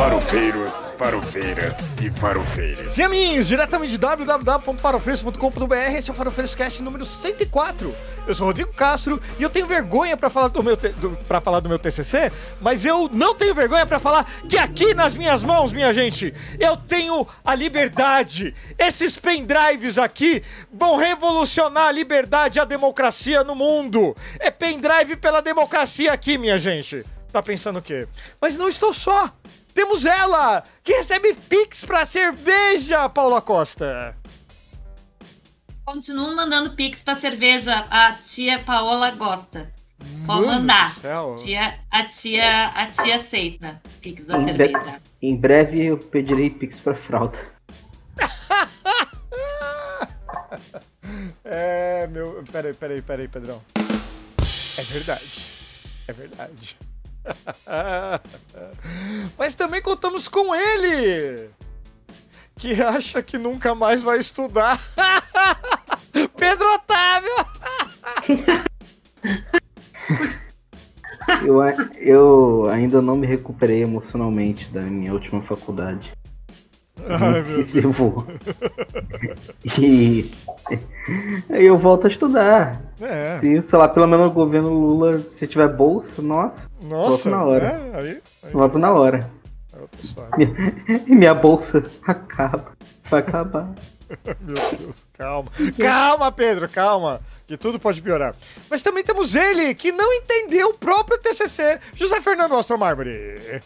Farofeiros, farofeiras e farofeiras. Sim, diretamente de www.farofeiros.com.br, esse é o Farofeiros Cast número 104. Eu sou Rodrigo Castro e eu tenho vergonha pra falar do meu do, pra falar do meu TCC, mas eu não tenho vergonha pra falar que aqui nas minhas mãos, minha gente, eu tenho a liberdade. Esses pendrives aqui vão revolucionar a liberdade e a democracia no mundo. É pendrive pela democracia aqui, minha gente. Tá pensando o quê? Mas não estou só. Temos ela, que recebe Pix pra cerveja, Paula Costa. Continuam mandando pix pra cerveja. A tia Paola gosta. Pode Mano mandar. Tia, a, tia, a tia aceita pix da Em, cerveja. em breve eu pedirei Pix pra fralda. É, meu. Peraí, peraí, peraí, Pedrão. É verdade. É verdade. Mas também contamos com ele! Que acha que nunca mais vai estudar. Pedro Otávio! Eu, eu ainda não me recuperei emocionalmente da minha última faculdade. Ai, vou. E aí eu volto a estudar. É. Se, sei lá, pelo menos o governo Lula, se tiver bolsa, nossa, Nossa, Volto na hora. é, aí, aí volto na hora. é minha bolsa acaba. Vai acabar. Meu Deus, calma. Calma, Pedro, calma. Que tudo pode piorar. Mas também temos ele, que não entendeu o próprio TCC, José Fernando Astro Mármore.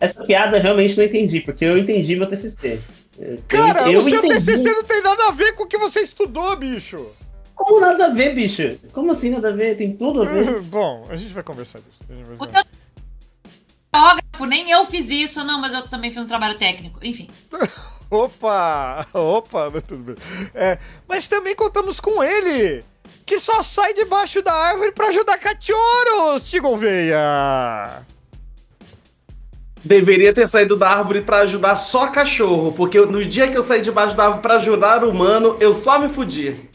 Essa piada eu realmente não entendi, porque eu entendi meu TCC. Eu- Cara, eu o seu entendi. TCC não tem nada a ver com o que você estudou, bicho. Como nada a ver, bicho? Como assim nada a ver? Tem tudo a ver. Bom, a gente vai conversar disso. Vai O teu fotógrafo, nem eu fiz isso, não, mas eu também fiz um trabalho técnico. Enfim. Opa! Opa, mas tudo bem. É, mas também contamos com ele, que só sai debaixo da árvore pra ajudar cachorros, Tigon Veia. Deveria ter saído da árvore pra ajudar só cachorro, porque no dia que eu saí debaixo da árvore pra ajudar o humano, eu só me fudi.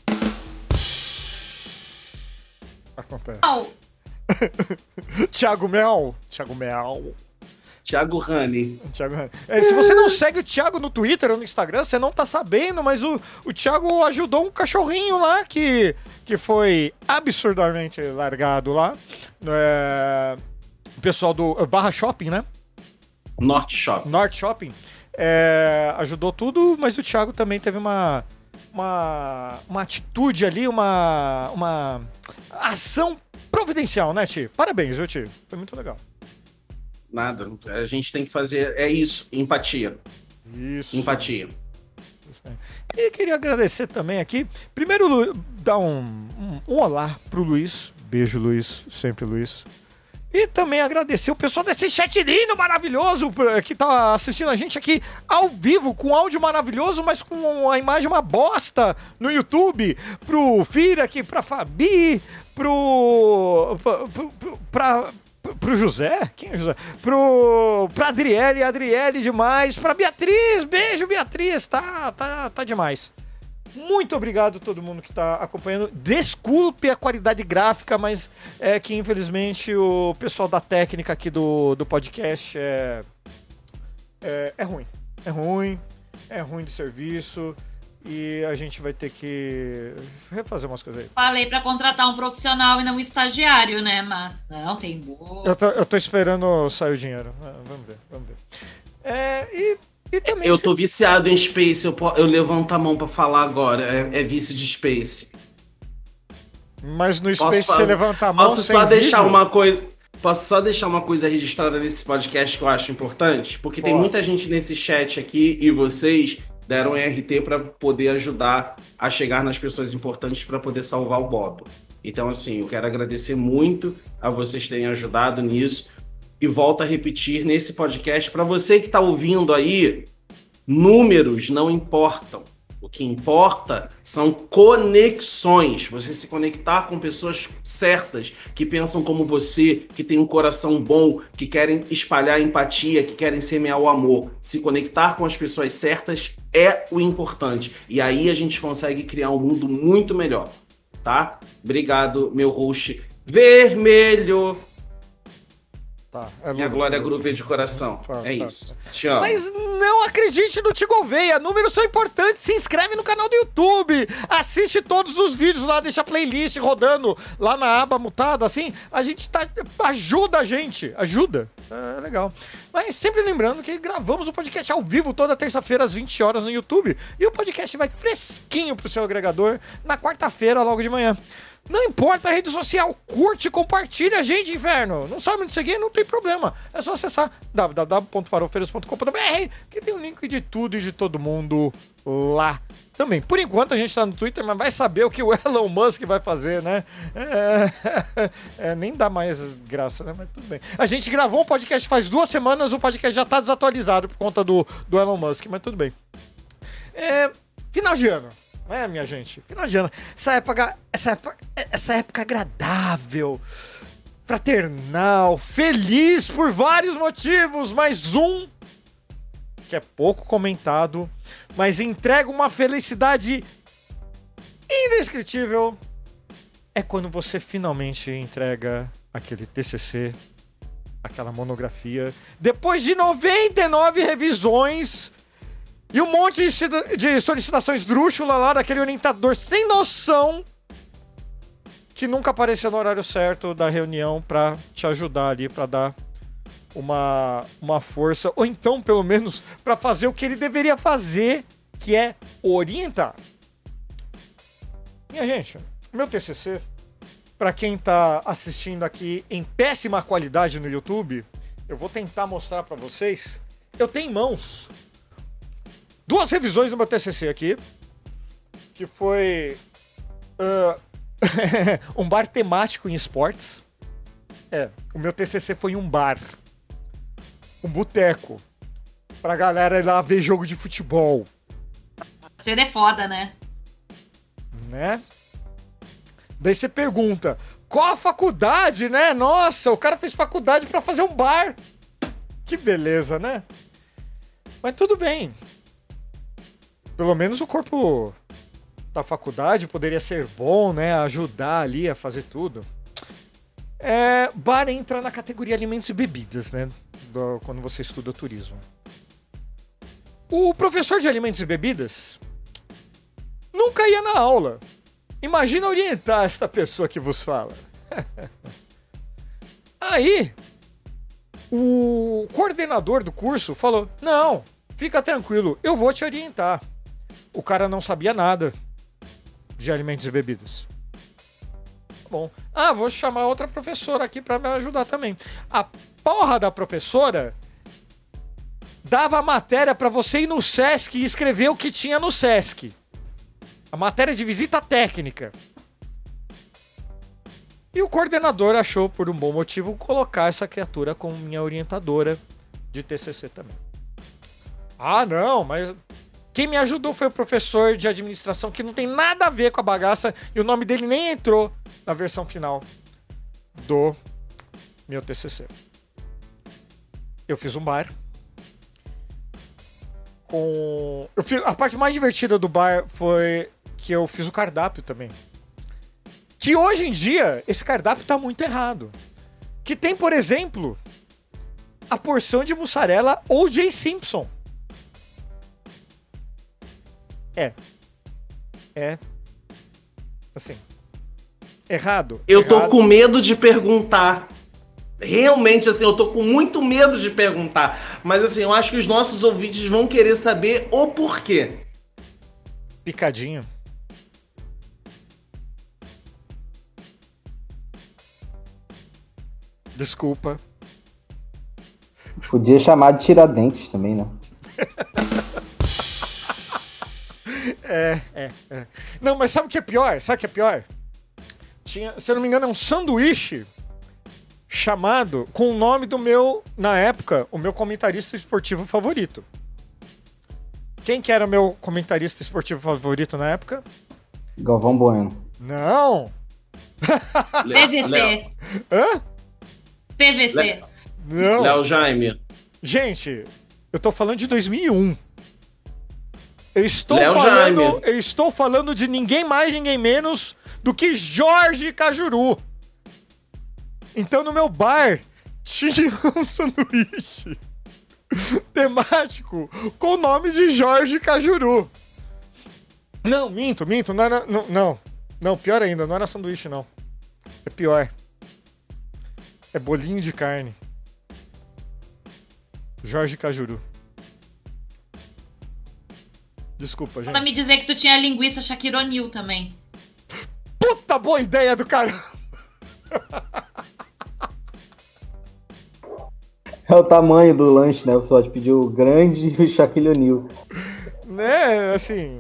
Acontece. Au, Thiago Mel. Thiago Mel. Thiago Rani. Thiago, é, se você não segue o Thiago no Twitter ou no Instagram, você não tá sabendo, mas o, o Thiago ajudou um cachorrinho lá que, que foi absurdamente largado lá. É, o pessoal do eh, Barra Shopping, né? Norte Shop. North Shopping. é, ajudou tudo, mas o Thiago também teve uma, uma, uma atitude ali, uma, uma ação providencial, né, Ti? Parabéns, viu, Ti? Foi muito legal. Nada. A gente tem que fazer. É isso. Empatia. Isso. Empatia. E queria agradecer também aqui. Primeiro, dar um, um, um olá pro Luiz. Beijo, Luiz. Sempre, Luiz. E também agradecer o pessoal desse chat lindo, maravilhoso, pra- que tá assistindo a gente aqui ao vivo, com áudio maravilhoso, mas com a imagem uma bosta no YouTube. Pro Fira aqui, pra Fabi, pro- pra, pro José? Quem é o José? Pro, pra Adriele, Adriele demais. Pra Beatriz, beijo, Beatriz, tá, tá, tá demais. Muito obrigado a todo mundo que está acompanhando. Desculpe a qualidade gráfica, mas é que infelizmente o pessoal da técnica aqui do, do podcast é, é, é ruim. É ruim, é ruim de serviço e a gente vai ter que refazer umas coisas aí. falei pra contratar um profissional e não um estagiário, né? Mas não, tem boa. Eu tô, eu tô esperando sair o dinheiro. É, vamos ver, vamos ver. É, e. Eu tô viciado em Space, eu, eu levanto a mão pra falar agora. É, é vício de Space. Mas no Posso Space você fazer- levanta a mão. Posso sem só deixar vídeo? uma coisa. Posso só deixar uma coisa registrada nesse podcast que eu acho importante? Porque tem muita gente nesse chat aqui e vocês deram RT para poder ajudar a chegar nas pessoas importantes para poder salvar o Bob. Então, assim, eu quero agradecer muito a vocês terem ajudado nisso. E volto a repetir nesse podcast, para você que está ouvindo aí, números não importam. O que importa são conexões. Você se conectar com pessoas certas, que pensam como você, que têm um coração bom, que querem espalhar empatia, que querem semear o amor. Se conectar com as pessoas certas é o importante. E aí a gente consegue criar um mundo muito melhor. Tá? Obrigado, meu host vermelho. Tá, é Minha. Glória Groove de coração. Tá, é tá, isso. Te amo. Mas não acredite no Tigo Veia, números são importantes. Se inscreve no canal do YouTube, assiste todos os vídeos lá, deixa a playlist rodando lá na aba mutada, assim. A gente tá. Ajuda a gente, ajuda. É legal. Mas sempre lembrando que gravamos o podcast ao vivo toda terça-feira às 20 horas no YouTube. E o podcast vai fresquinho pro seu agregador na quarta-feira, logo de manhã. Não importa a rede social, curte, compartilha gente, inferno. Não sabe onde seguir? Não tem problema. É só acessar www.farofeiros.com.br que tem o link de tudo e de todo mundo lá. Também, por enquanto a gente tá no Twitter, mas vai saber o que o Elon Musk vai fazer, né? É, é, nem dá mais graça, né? Mas tudo bem. A gente gravou um podcast faz duas semanas, o podcast já tá desatualizado por conta do, do Elon Musk, mas tudo bem. É, final de ano, né, minha gente? Final de ano. Essa época, essa época, essa época agradável, fraternal, feliz por vários motivos, mas um que é pouco comentado, mas entrega uma felicidade indescritível. É quando você finalmente entrega aquele TCC, aquela monografia, depois de 99 revisões e um monte de, de solicitações drúxula lá daquele orientador sem noção que nunca apareceu no horário certo da reunião pra te ajudar ali, pra dar uma, uma força, ou então, pelo menos, pra fazer o que ele deveria fazer, que é orientar. Minha gente, meu TCC, pra quem tá assistindo aqui em péssima qualidade no YouTube, eu vou tentar mostrar pra vocês. Eu tenho mãos duas revisões do meu TCC aqui, que foi ah, um bar temático em esportes. É, o meu TCC foi um bar, um boteco, pra galera ir lá ver jogo de futebol, Ser é foda, né? né? Daí você pergunta, qual a faculdade, né? Nossa, o cara fez faculdade pra fazer um bar. Que beleza, né? Mas tudo bem. Pelo menos o corpo da faculdade poderia ser bom, né? Ajudar ali a fazer tudo. É, bar entra na categoria alimentos e bebidas, né? do- quando você estuda turismo. O professor de alimentos e bebidas nunca ia na aula. Imagina orientar esta pessoa que vos fala. Aí, o coordenador do curso falou: Não, fica tranquilo, eu vou te orientar. O cara não sabia nada de alimentos e bebidas. Tá Bom, ah, vou chamar outra professora aqui para me ajudar também. A porra da professora dava a matéria para você ir no SESC e escrever o que tinha no SESC. A matéria de visita técnica. E o coordenador achou, por um bom motivo, colocar essa criatura como minha orientadora de TCC também. Ah, não, mas quem me ajudou foi o professor de administração, que não tem nada a ver com a bagaça, e o nome dele nem entrou na versão final do meu TCC. Eu fiz um bar com. Eu fiz... A parte mais divertida do bar foi que eu fiz o cardápio também. Que hoje em dia, esse cardápio tá muito errado. Que tem, por exemplo, a porção de mussarela O.J. Simpson. É. É. Assim. Errado. Eu tô errado. com medo de perguntar. Realmente, assim, eu tô com muito medo de perguntar. Mas, assim, eu acho que os nossos ouvintes vão querer saber o porquê. Picadinho. Desculpa. Podia chamar de Tiradentes também, né? É, é, é. Não, mas sabe o que é pior? Sabe o que é pior? Tinha, se eu não me engano, é um sanduíche chamado com o nome do meu, na época, o meu comentarista esportivo favorito. Quem que era o meu comentarista esportivo favorito na época? Galvão Bueno. Não! Léo- PVC. Hã? PVC. Léo- Não! Léo Jaime. Gente, eu tô falando de 2001. Eu estou Léo falando, Jaime. estou falando de ninguém mais, ninguém menos do que Jorge Cajuru. Então no meu bar tinha um sanduíche temático com o nome de Jorge Cajuru. Não, minto, minto, não era. Não, não, não, pior ainda, não era sanduíche, não. É pior. É bolinho de carne. Jorge Cajuru. Desculpa, Pra gente. me dizer que tu tinha linguiça Shaquille O'Neal também. Puta boa ideia do cara. É o tamanho do lanche, né? Você pode pedir o grande e o Shaquille O'Neal. Né, assim.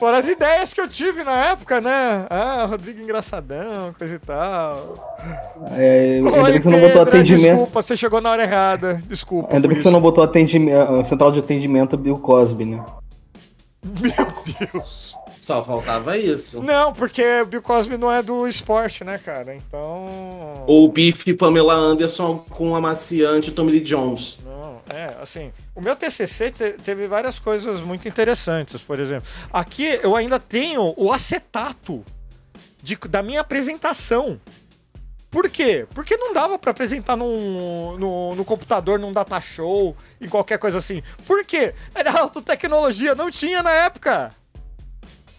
Foram as ideias que eu tive na época, né? Ah, Rodrigo engraçadão, coisa e tal. É, ainda Oi, bem que você não botou Pedro, atendimento. desculpa, você chegou na hora errada. Desculpa. Ainda bem que você não botou atendimento, central de atendimento Bill Cosby, né? Meu Deus. Só faltava isso. Não, porque o Bill Cosby não é do esporte, né, cara? Então. Ou o Biff Pamela Anderson com amaciante Tommy Lee Jones. Não, é, assim, o meu TCC te- teve várias coisas muito interessantes, por exemplo. Aqui eu ainda tenho o acetato de- da minha apresentação. Por quê? Porque não dava pra apresentar num, no, no computador, num data show, em qualquer coisa assim. Por quê? Era alta tecnologia, não tinha na época.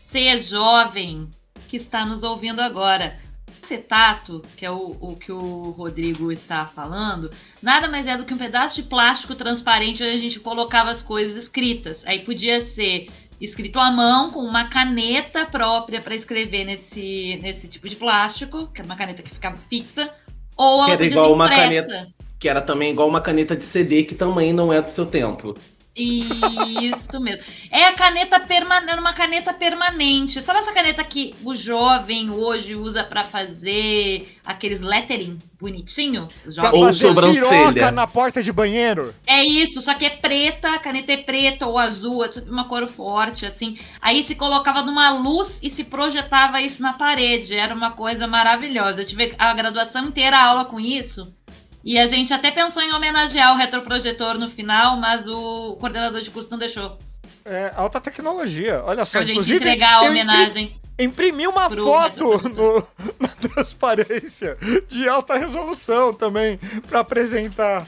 Você é jovem que está nos ouvindo agora. Acetato, que é o, o que o Rodrigo está falando, nada mais é do que um pedaço de plástico transparente onde a gente colocava as coisas escritas. Aí podia ser escrito à mão com uma caneta própria para escrever nesse, nesse tipo de plástico, que era uma caneta que ficava fixa, ou Que ela era podia igual uma impressa. Que era também igual uma caneta de CD, que também não é do seu tempo. Isso mesmo. É a caneta permanente, uma caneta permanente. Sabe essa caneta que o jovem hoje usa pra fazer aqueles lettering bonitinho? Ou sobrancelha. na porta de banheiro. É isso, só que é preta, a caneta é preta ou azul, é uma cor forte, assim. Aí se colocava numa luz e se projetava isso na parede. Era uma coisa maravilhosa. Eu tive a graduação inteira a aula com isso. E a gente até pensou em homenagear o retroprojetor no final, mas o coordenador de curso não deixou. É, alta tecnologia. Olha só, Pra gente entregar a homenagem. Imprimi uma Pro foto no- na transparência de alta resolução também para apresentar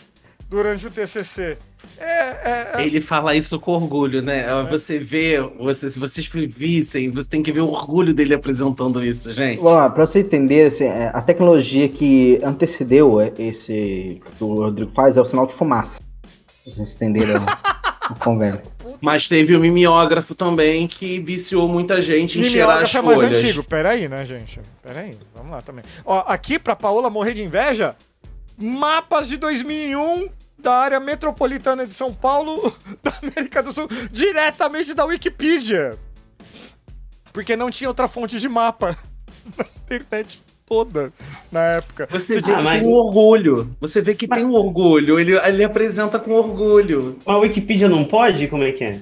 durante o TCC. É, é, é- Ele fala isso com orgulho, né? Você vê, você, se vocês vissem, você tem que ver o orgulho dele apresentando isso, gente. Vamos lá, pra você entender, assim, é, a tecnologia que antecedeu é, esse que o Rodrigo faz é o sinal de fumaça. Pra vocês entenderam o convênio. Mas teve o mimeógrafo também que viciou muita gente em cheirar as mimeógrafo é mais folhas. antigo. Peraí, né, gente? Peraí, vamos lá também. Ó, aqui pra Paola morrer de inveja, mapas de 2001 da área metropolitana de São Paulo, da América do Sul, diretamente da Wikipedia. Porque não tinha outra fonte de mapa na internet toda na época. Você Você vê mas- tem um orgulho. Você vê que tem um orgulho. Ele, ele apresenta com orgulho. Mas a Wikipedia não pode? Como é que é?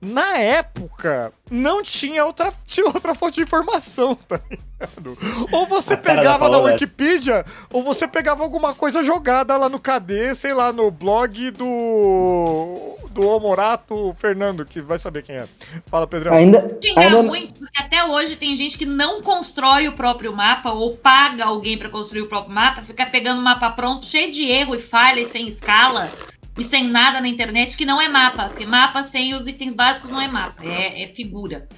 Na época, não tinha outra, tinha outra fonte de informação, tá ligado? Ou você pegava da Paola. Wikipedia, ou você pegava alguma coisa jogada lá no KD, sei lá, no blog do. do Homorato Fernando, que vai saber quem é. Fala, Pedrão. Ainda, Xingar ainda muito, porque até hoje tem gente que não constrói o próprio mapa ou paga alguém pra construir o próprio mapa, fica pegando um mapa pronto, cheio de erro e falha e sem escala e sem nada na internet, que não é mapa. Porque mapa sem os itens básicos não é mapa, é, é figura.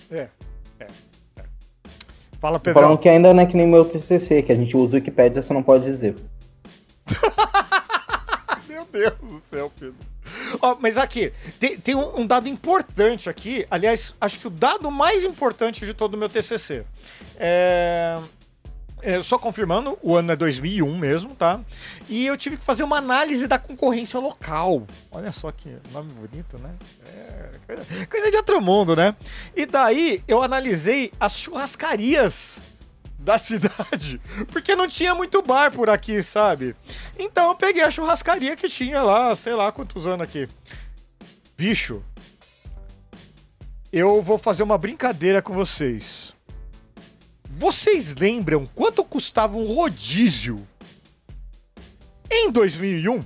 Fala, Pedrão. falando que ainda não é que nem meu TCC, que a gente usa o Wikipedia, você não pode dizer. Meu Deus do céu, Pedro. Ó, mas aqui, tem, tem um, um dado importante aqui. Aliás, acho que o dado mais importante de todo o meu TCC. É, é, só confirmando, o ano é 2001 mesmo, tá? E eu tive que fazer uma análise da concorrência local. Olha só que nome bonito, né? É, coisa, coisa de outro mundo, né? E daí eu analisei as churrascarias da cidade, porque não tinha muito bar por aqui, sabe? Então eu peguei a churrascaria que tinha lá, sei lá quantos anos aqui. Bicho, eu vou fazer uma brincadeira com vocês. Vocês lembram quanto custava um rodízio em 2001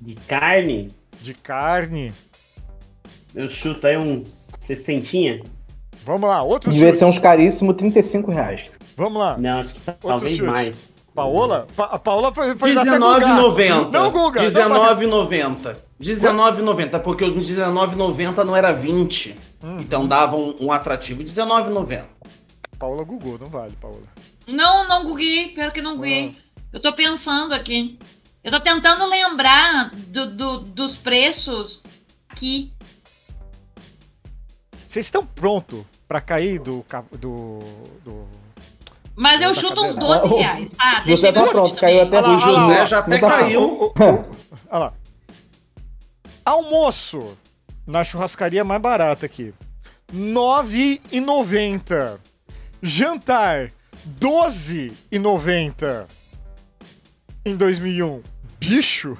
De carne? de carne? Eu chuto aí uns 60. Vamos lá, outro Devia chute. ser uns caríssimos 35 reais. Vamos lá. Não, acho que talvez chute. mais. Paola? Pa a Paola foi, foi até Gugar. 19,90. Não, Guga. não, 19,90. 19,90, porque o 19,90 não era 20. Hum. Então dava um, um atrativo. 19,90. Paola Gugou, não vale, Paola. Não, não googlei, pior que não googlei. Eu tô pensando aqui. Eu tô tentando lembrar do, do- dos preços aqui. Vocês estão prontos pra cair do... do, do... Mas eu chuto uns cadeira. 12 Ah, o- reais, tá? Você Deixa eu tá ver pronto, caiu até lá, O José lá, já até tá- caiu. Olha lá. Almoço na churrascaria mais barata aqui. R$ 9,90. Jantar, R$ 12,90. Em 2001. Bicho.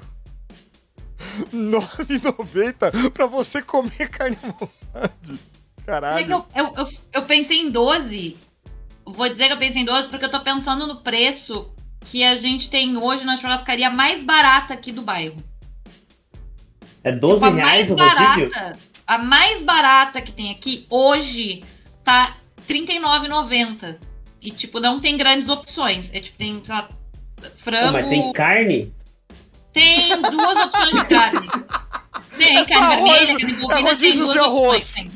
R$ 9,90 pra você comer carne à vontade. É que Caralho. Eu, eu, eu, eu pensei em 12. Vou dizer que eu pensei em 12 porque eu tô pensando no preço que a gente tem hoje na churrascaria mais barata aqui do bairro. É 12 Tipo, a reais mais o rodízio? barata, a mais barata que tem aqui hoje tá R$ 39,90. E tipo, não tem grandes opções. É tipo, tem sei lá, frango. mas tem carne? Tem duas opções de carne. Tem É carne arroz, vermelha, carne é bovina, tem rodízio duas opções. Tem.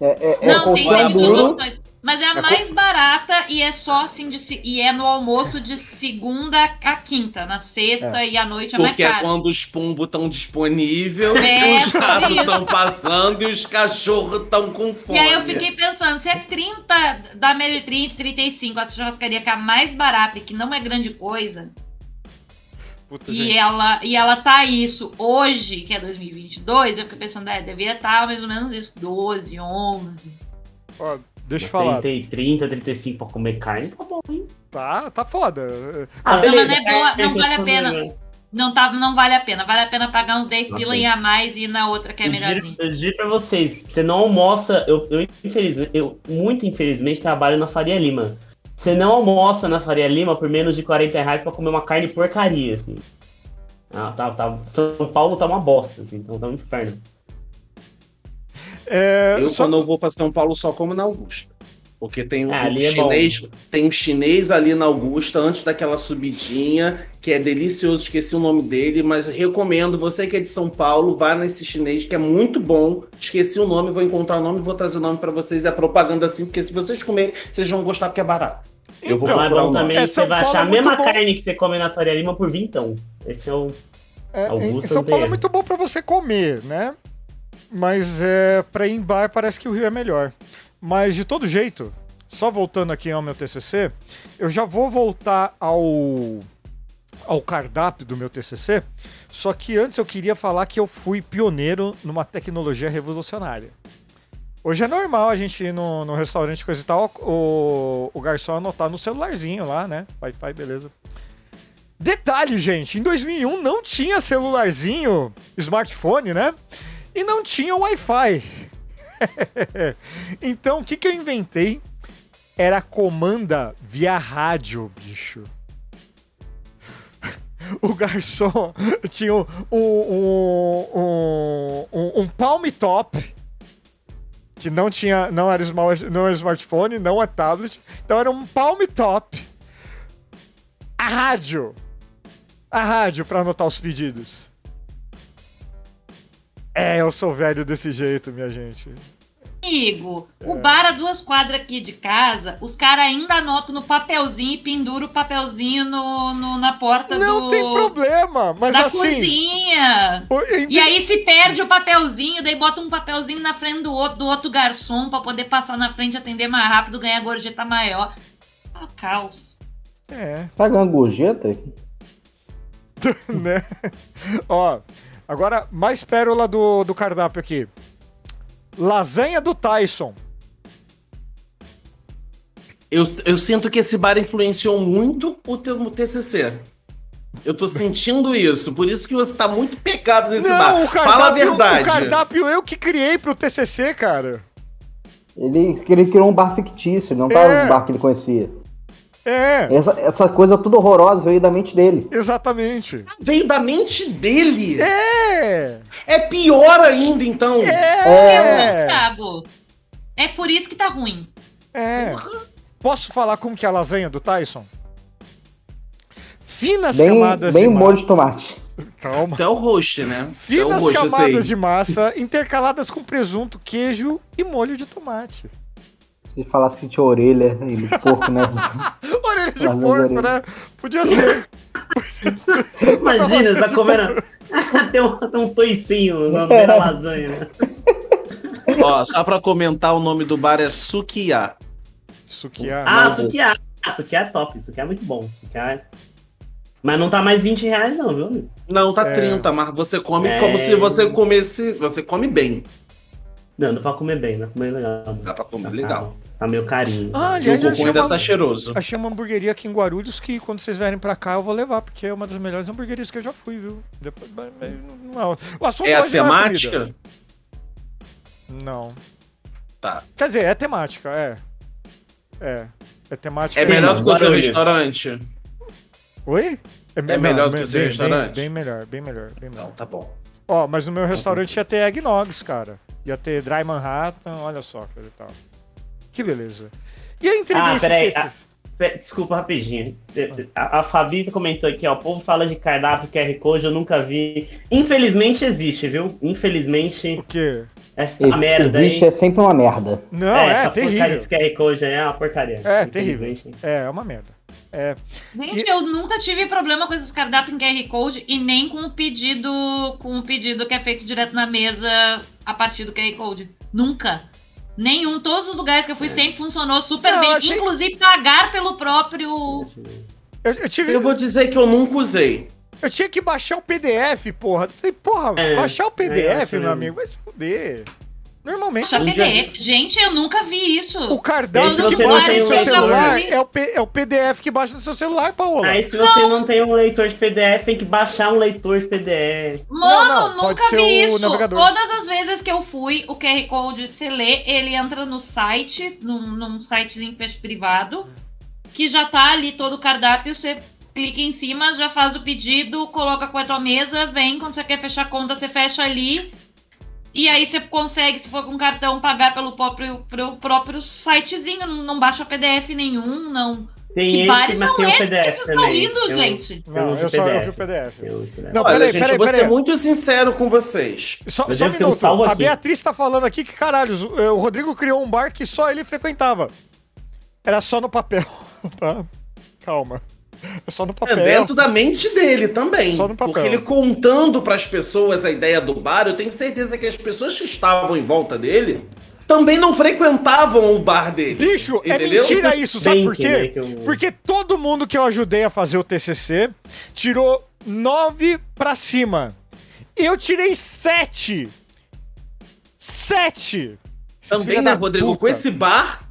É, é, é Não, tem, tem duas opções. Mas é a É co- mais barata e é só assim de se- e é no almoço de segunda a quinta. Na sexta e à noite é mais Porque é quando os pombos estão disponíveis, É, os ratos estão passando e os cachorros estão com fome. E aí eu fiquei pensando, se é 30, dá média de 30, 35, a churrascaria que é a mais barata e que não é grande coisa, Puta, e gente. ela, e ela tá isso hoje, que é 2022, eu fiquei pensando, é, devia estar mais ou menos isso, 12, 11. Ó, deixa eu falar. Tem 30, 35 pra comer carne, tá bom, hein? Tá, tá foda. Ah, Não, mas é boa, não vale a pena. Não, tá, não vale a pena. Vale a pena pagar uns 10 Nossa, pila e a mais e ir na outra que é melhorzinho. Eu digo pra vocês, você não almoça, eu, eu infelizmente, eu muito infelizmente trabalho na Faria Lima. Você não almoça na Faria Lima por menos de 40 reais pra comer uma carne porcaria, assim. Ah, tá, tá, São Paulo tá uma bosta, assim, então tá um inferno. É, Eu, só- quando eu vou pra São Paulo, só como na Augusta. Porque tem um Ah, ali é chinês, tem um chinês ali na Augusta, antes daquela subidinha, que é delicioso, esqueci o nome dele, mas recomendo, você que é de São Paulo, vá nesse chinês, que é muito bom. Esqueci o nome, vou encontrar o nome e vou trazer o nome pra vocês. É propaganda assim, porque se vocês comerem, vocês vão gostar porque é barato. Eu vou Então, nome. também É, você vai Paulo achar a é muito mesma bom. carne que você come na Faria Lima por vintão. Esse é o. É, Augusta São Paulo é muito bom pra você comer, né? Mas é, pra ir em bar parece que o Rio é melhor. Mas de todo jeito, só voltando aqui ao meu TCC, eu já vou voltar ao ao cardápio do meu TCC. Só que antes eu queria falar que eu fui pioneiro numa tecnologia revolucionária. Hoje é normal a gente ir no, no restaurante coisa e tal, o, o garçom anotar no celularzinho lá, né? Wi-Fi, beleza. Detalhe, gente, em 2001 não tinha celularzinho, smartphone, né? E não tinha Wi-Fi. então, o que, que eu inventei? Era comanda via rádio, bicho. O garçom tinha um, um, um, um, palm top que não tinha, não era, smart, não era smartphone, não é tablet, então era um palm top. A rádio, a rádio para anotar os pedidos. É, eu sou velho desse jeito, minha gente. Amigo, É. o bar a duas quadras aqui de casa, os caras ainda anotam no papelzinho e penduram o papelzinho no, no- na porta Não do, tem problema, mas da assim. cozinha. E aí se perde o papelzinho, daí bota um papelzinho na frente do outro, do outro garçom pra poder passar na frente, atender mais rápido, ganhar gorjeta maior. Ah, caos. É, Pagando gorjeta? né? Ó, agora, mais pérola do, do cardápio aqui. Lasanha do Tyson. Eu, eu sinto que esse bar influenciou muito o teu TCC. Eu tô sentindo isso, por isso que você tá muito pecado nesse bar. Não, o cardápio, Fala a verdade. o cardápio eu que criei pro TCC, cara. Ele, ele criou um bar fictício, não tava É. no bar que ele conhecia. É, Essa, essa coisa tudo horrorosa veio da mente dele. exatamente. Veio da mente dele. É, É pior ainda, então. é, Thiago, é por isso que tá ruim. é. Posso falar como que é a lasanha do Tyson? finas Bem, camadas bem de molho de tomate. Calma. Até o host, né? Finas sei. camadas de massa intercaladas com presunto, queijo e molho de tomate. Se falasse que tinha orelha aí de porco, né? Orelha de porco, orelhas. né? Podia ser. Imagina, você tá comendo. tem, um, tem um toicinho no meio da lasanha. né? Ó, só pra comentar, o nome do bar é Sukiá. Sukiá. Ah, Não. sukiá. Ah, sukiá é top. Sukiá é muito bom. Sukiá é... Mas não tá mais 20 reais, não, viu, amigo? Não, tá É. 30, mas você come É. como se você comesse. Você come bem. Não, dá pra comer bem, dá pra comer legal. Dá pra comer legal. Tá meio carinho. Ah, E o aliás, eu cocô achei ainda uma, tá cheiroso. achei uma hamburgueria aqui em Guarulhos que quando vocês vierem pra cá eu vou levar, porque é uma das melhores hamburguerias que eu já fui, viu? Depois, não é- o assunto É a não comida. temática? Não. Tá. Quer dizer, é temática, é. É. É temática. É melhor do que o seu restaurante? Oi? me- É melhor do que o seu bem- restaurante? Bem, bem melhor, bem melhor, bem melhor. Não, tá bom. Ó, mas no meu restaurante ia ter eggnogs, cara. Ia ter Dry Manhattan, olha só, cara e tal. Que beleza. E eu entreguei Ah, esse peraí, desses- Pe- Desculpa rapidinho. A, a Fabi comentou aqui, ó. O povo fala de cardápio QR Code, eu nunca vi. Infelizmente existe, viu? Infelizmente, O quê? essa Esse merda existe aí. é sempre uma merda. Não, é, essa porcaria terrível. desse QR Code aí é uma porcaria. É, terrível. É, é uma merda. É, Gente, eu nunca tive problema com esses cardápios em QR Code e nem com o pedido com o pedido que é feito direto na mesa a partir do QR Code. Nunca. Nenhum. Todos os lugares que eu fui sempre funcionou super Não, bem. achei- Inclusive pagar pelo próprio. eu, eu tive, Eu vou dizer que eu nunca usei. eu tinha que baixar o PDF, porra. Eu Falei, porra, É, baixar o é, PDF, eu meu amigo, vai se fuder. Normalmente, PDF. Gente, eu nunca vi isso. o cardápio que você não baixa no um seu celular é o, P- é o PDF que baixa no seu celular, Paola. Aí se você não. tem um leitor de PDF, tem que baixar um leitor de PDF. Mano, Não, não, nunca vi isso. navegador. Todas as vezes que eu fui, o QR Code se lê, ele entra no site, num, num sitezinho fecho privado, que já tá ali todo o cardápio, você clica em cima, já faz o pedido, coloca com a tua mesa, vem, quando você quer fechar a conta, você fecha ali. E aí você consegue, se for com cartão, pagar pelo próprio, pelo próprio sitezinho, não, não baixa PDF nenhum, não. Tem que esse, bares mas são tem o esses que vocês estão indo, Tem um- gente? Não, eu só eu vi o PDF. um PDF. Não, Olha, peraí, gente, peraí, eu vou peraí. ser muito sincero com vocês. Só, Eu só um um minuto. salvo a aqui. Beatriz tá falando aqui que, caralho, o Rodrigo criou um bar que só ele frequentava. Era só no papel, tá? Calma. É só no É papel. dentro da mente dele também. Só no papel. Porque ele contando pras pessoas a ideia do bar, eu tenho certeza que as pessoas que estavam em volta dele também não frequentavam o bar dele. Bicho, é Entendeu? mentira isso, sabe por né, quê? eu- Porque todo mundo que eu ajudei a fazer o TCC tirou nove pra cima. Eu tirei sete. Sete. Esses Também, filha né, Rodrigo? puta. Com esse bar,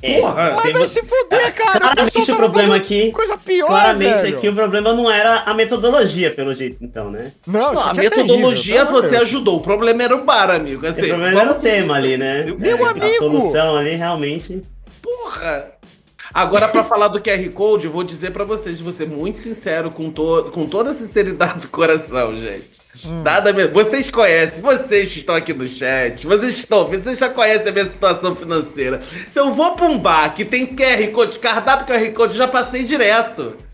É, Porra! Mas tem- vai se fuder, cara. Claramente o problema aqui- Coisa pior, Claramente velho. aqui o problema não era a metodologia, pelo jeito, então, né? Não, Não, a é metodologia terrível, pelo você ajudou. O problema era o bar, amigo. Assim, o problema era o tema ser- ali, né? Meu É, amigo! A solução ali realmente. Porra! Agora, pra falar do QR Code, eu vou dizer pra vocês, vou ser muito sincero com, to com toda a sinceridade do coração, gente. Hum. Nada mesmo. Vocês conhecem, vocês que estão aqui no chat, vocês que estão ouvindo, vocês já conhecem a minha situação financeira. Se eu vou pra um bar que tem QR Code, cardápio QR Code, eu já passei direto.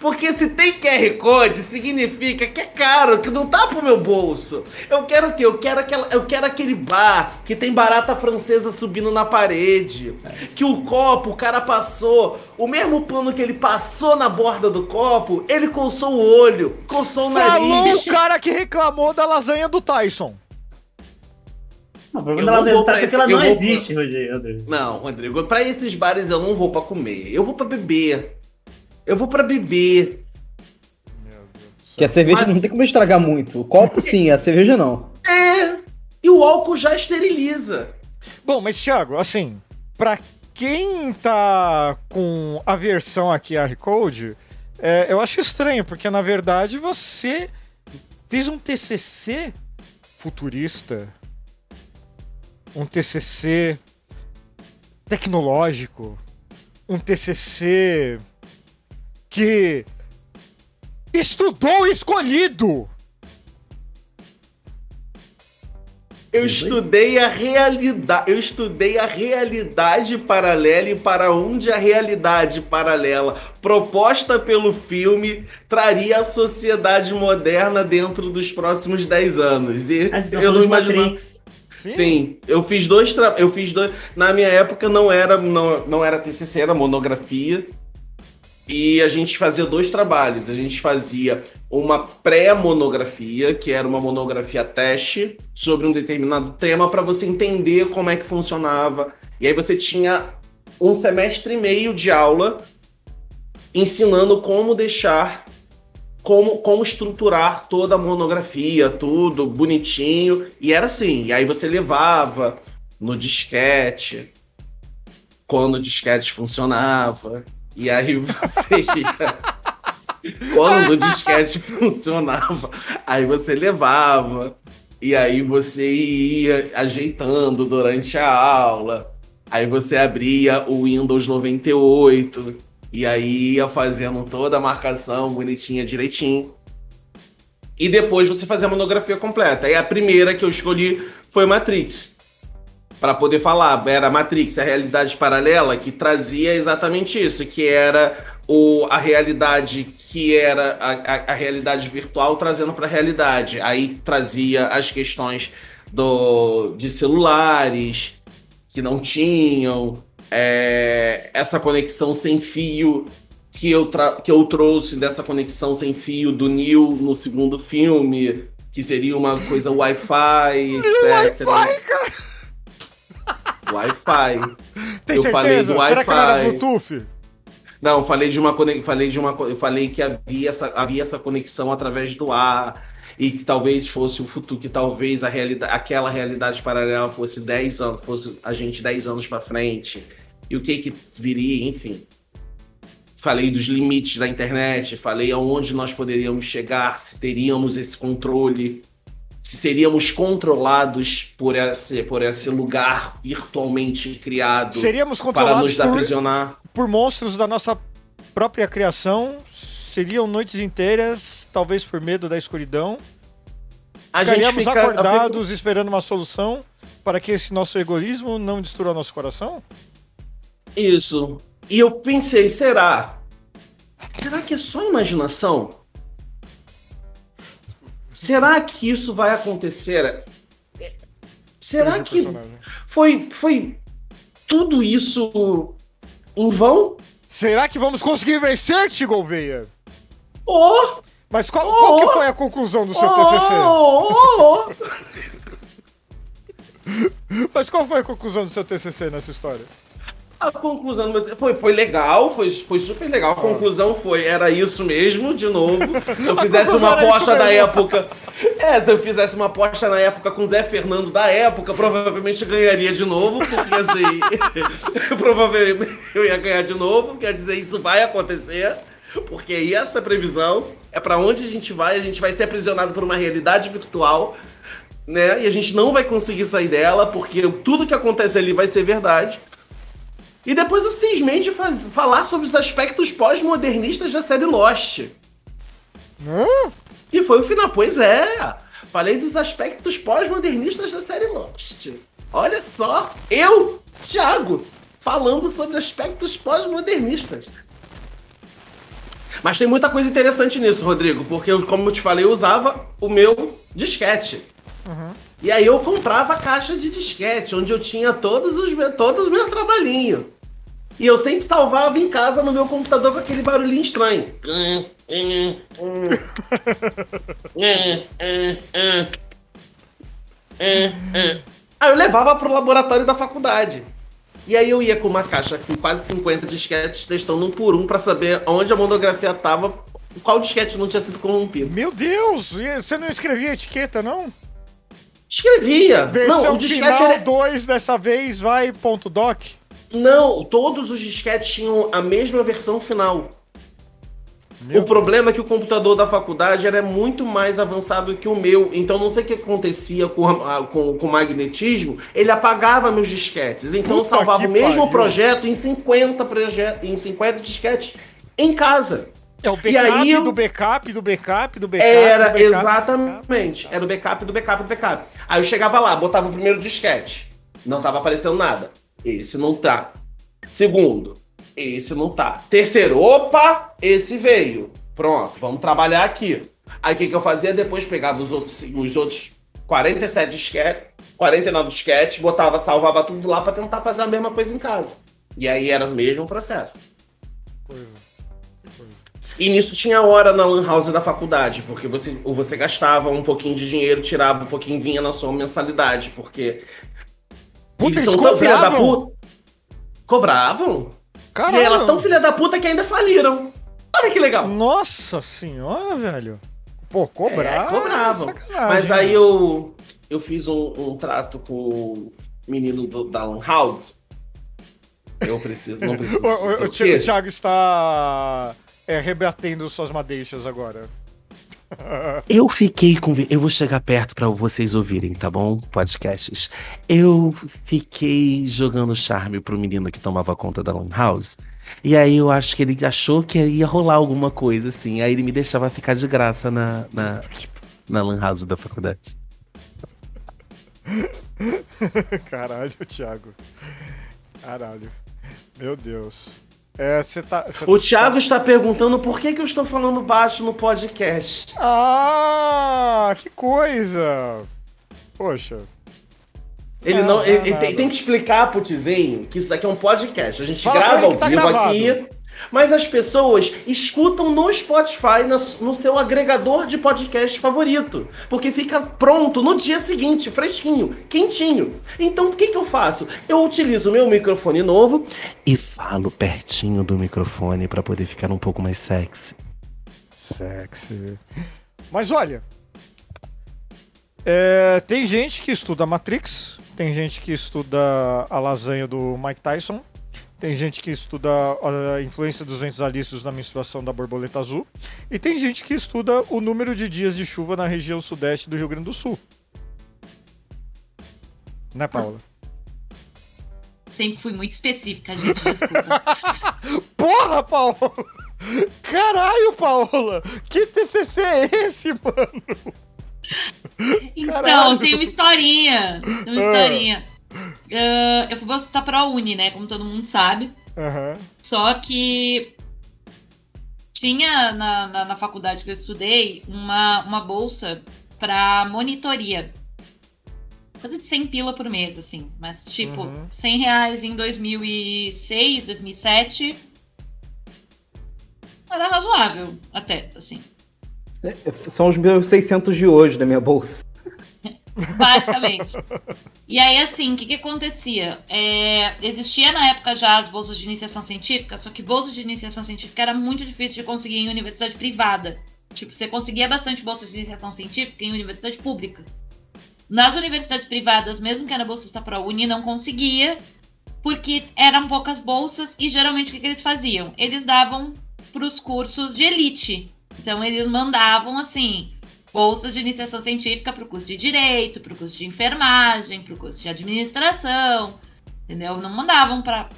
Porque se tem QR Code, significa que é caro, que não tá pro meu bolso. Eu quero o quê? Eu quero, aquela, eu quero aquele bar que tem barata francesa subindo na parede. Que o copo, o cara passou, o mesmo pano que ele passou na borda do copo, ele coçou o olho, coçou o Falou nariz. o cara que reclamou da lasanha do Tyson. Não, o Eu problema não vou pra que esse- ela eu não vou existe, Rodrigo. Não, Rodrigo, pra esses bares eu não vou pra comer. Eu vou pra beber. Eu vou pra beber. Que a cerveja Mas- não tem como estragar muito. O copo sim, a cerveja não. É. E o álcool já esteriliza. Bom, mas Thiago, assim, pra quem tá com aversão a QR Code, é, eu acho estranho, porque na verdade você fez um TCC futurista, um TCC tecnológico, um TCC que estudou o escolhido. Eu estudei a realidade, eu estudei a realidade paralela e para onde a realidade paralela proposta pelo filme traria a sociedade moderna dentro dos próximos 10 anos. E eu não imaginava. Matrix. Sim. eu fiz dois tra... eu fiz dois na minha época não era não, não era TCC, era monografia. E a gente fazia dois trabalhos. A gente fazia uma pré-monografia, que era uma monografia teste sobre um determinado tema para você entender como é que funcionava. E aí você tinha um semestre e meio de aula ensinando como deixar como, como estruturar toda a monografia, tudo bonitinho. E era assim. E aí você levava no disquete, quando o disquete funcionava. E aí você ia. quando o disquete funcionava, aí você levava. E aí você ia ajeitando durante a aula. Aí você abria o Windows 98 e aí ia fazendo toda a marcação bonitinha, direitinho. E depois você fazia a monografia completa. E a primeira que eu escolhi foi Matrix. Para poder falar, era Matrix, a realidade paralela, que trazia exatamente isso, que era o, a realidade que era a, a, a realidade virtual trazendo para a realidade. Aí trazia as questões do, de celulares que não tinham, é, essa conexão sem fio que eu, que eu trouxe dessa conexão sem fio do Neil no segundo filme, que seria uma coisa Wi-Fi, etc. Wi-Fi, cara! Wi-Fi. Tem Eu certeza? falei do Será que não era Wi-Fi. Bluetooth? Não, falei de uma falei de uma eu falei que havia essa, havia essa conexão através do ar e que talvez fosse o futuro, que talvez a realidade, aquela realidade paralela fosse 10 anos, fosse a gente 10 anos para frente. E o que que viria, enfim. Falei dos limites da internet, falei aonde nós poderíamos chegar, se teríamos esse controle, se seríamos controlados por esse, por esse lugar virtualmente criado Seríamos para controlados nos por, aprisionar. por monstros da nossa própria criação. Seriam noites inteiras, talvez por medo da escuridão. A gente Ficaríamos fica- acordados esperando uma solução para que esse nosso egoísmo não destrua nosso coração? Isso. E eu pensei, será? Será que é só imaginação? Será que isso vai acontecer? Será que personagem. foi, foi tudo isso em vão? Será que vamos conseguir vencer, Tigolveia? Oh, Mas qual, Oh! qual que foi a conclusão do seu TCC? oh, oh, oh. Mas qual foi a conclusão do seu TCC nessa história? A conclusão foi, foi legal, foi, foi super legal. A conclusão foi, era isso mesmo, de novo. Se eu fizesse uma aposta da época. É, se eu fizesse uma aposta na época com o Zé Fernando da época, provavelmente ganharia de novo, porque assim. provavelmente eu ia ganhar de novo, quer dizer, isso vai acontecer. Porque aí essa previsão é pra onde a gente vai, a gente vai ser aprisionado por uma realidade virtual, né? E a gente não vai conseguir sair dela, porque tudo que acontece ali vai ser verdade. E depois eu cismei de faz- falar sobre os aspectos pós-modernistas da série Lost. Hã? E foi o final. Pois é, falei dos aspectos pós-modernistas da série Lost. Olha só, eu, Thiago, falando sobre aspectos pós-modernistas. Mas tem muita coisa interessante nisso, Rodrigo, porque, eu, como eu te falei, eu usava o meu disquete. E aí eu comprava a caixa de disquete, onde eu tinha todos os, todos os meus trabalhinhos. E eu sempre salvava em casa no meu computador com aquele barulhinho estranho. Aí eu levava pro laboratório da faculdade. E aí eu ia com uma caixa com quase 50 disquetes, testando um por um pra saber onde a monografia tava, qual disquete não tinha sido corrompido. Meu Deus! Você não escrevia etiqueta, não? Escrevia. Versão não, o disquete final era... 2 dessa vez vai ponto .doc? Não, todos os disquetes tinham a mesma versão final. Meu o problema é que o computador da faculdade era muito mais avançado que o meu, então não sei o que acontecia com, a- com, com o magnetismo, ele apagava meus disquetes. Então eu Puta salvava que o mesmo pariu. projeto em 50, proje em 50 disquetes em casa. É o E backup aí eu- do backup, do backup, do backup. Era, do backup, exatamente. Era o backup do backup do backup. Aí eu chegava lá, botava o primeiro disquete. Não tava aparecendo nada. Esse não tá. Segundo, esse não tá. Terceiro, opa, esse veio. Pronto, vamos trabalhar aqui. Aí o que, que eu fazia? Depois pegava os outros, os outros 47 disquetes, 49 disquetes, botava, salvava tudo lá pra tentar fazer a mesma coisa em casa. E aí era o mesmo processo. E nisso tinha hora na Lan House da faculdade, porque você, ou você gastava um pouquinho de dinheiro, tirava um pouquinho, vinha na sua mensalidade, porque. Puta, eles eles são tão filha da puta. Cobravam? Caralho. E ela tão filha da puta que ainda faliram. Olha que legal. Nossa senhora, velho. Pô, cobrar. É, cobravam. Mas aí eu, eu fiz um, um trato com o menino do- da Lan House. Eu preciso, não preciso. O, o- o o Thiago está é, rebatendo suas madeixas agora. Eu fiquei com. Eu vou chegar perto pra vocês ouvirem, tá bom? Podcasts. Eu fiquei jogando charme pro menino que tomava conta da Lan House. E aí eu acho que ele achou que ia rolar alguma coisa, assim. Aí ele me deixava ficar de graça na, na, na Lan House da faculdade. Caralho, Thiago. Caralho. Meu Deus. É, você tá. cê O Thiago está perguntando por que, que eu estou falando baixo no podcast. Ah, que coisa! Poxa. Ele Não, não. ele, não, ele tem, tem que explicar pro Tizinho que isso daqui é um podcast. A gente Fala grava ao tá vivo gravado. aqui. Mas as pessoas escutam no Spotify, no seu agregador de podcast favorito. Porque fica pronto no dia seguinte, fresquinho, quentinho. Então o que, que eu faço? Eu utilizo o meu microfone novo e falo pertinho do microfone para poder ficar um pouco mais sexy. Sexy. Mas olha. é, tem gente que estuda Matrix, tem gente que estuda a lasanha do Mike Tyson, tem gente que estuda a influência dos ventos alícios na menstruação da borboleta azul, e tem gente que estuda o número de dias de chuva na região sudeste do Rio Grande do Sul. Né, Paula? Sempre fui muito específica, gente, desculpa. Porra, Paula! Caralho, Paula! Que TCC é esse, mano? Então, Caralho. tem uma historinha. Tem uma historinha. Ah, eu fui bolsista pra Uni, né? Como todo mundo sabe. Aham. Só que tinha na, na, na faculdade que eu estudei uma, uma bolsa pra monitoria. Coisa de 100 pila por mês, assim. Mas, tipo, Uhum. 100 reais em 2006, 2007. Era razoável, até, assim. São os meus 600 de hoje da minha bolsa. Basicamente. e aí, assim, o que, que acontecia? É, existia na época já as bolsas de iniciação científica, só que bolsa de iniciação científica era muito difícil de conseguir em universidade privada. Tipo, você conseguia bastante bolsa de iniciação científica em universidade pública. Nas universidades privadas, mesmo que era bolsista para Uni, não conseguia, porque eram poucas bolsas e geralmente o que, que eles faziam? Eles davam para os cursos de elite. Então, eles mandavam assim bolsas de iniciação científica para o curso de direito, para o curso de enfermagem, para o curso de administração, entendeu? Não mandavam para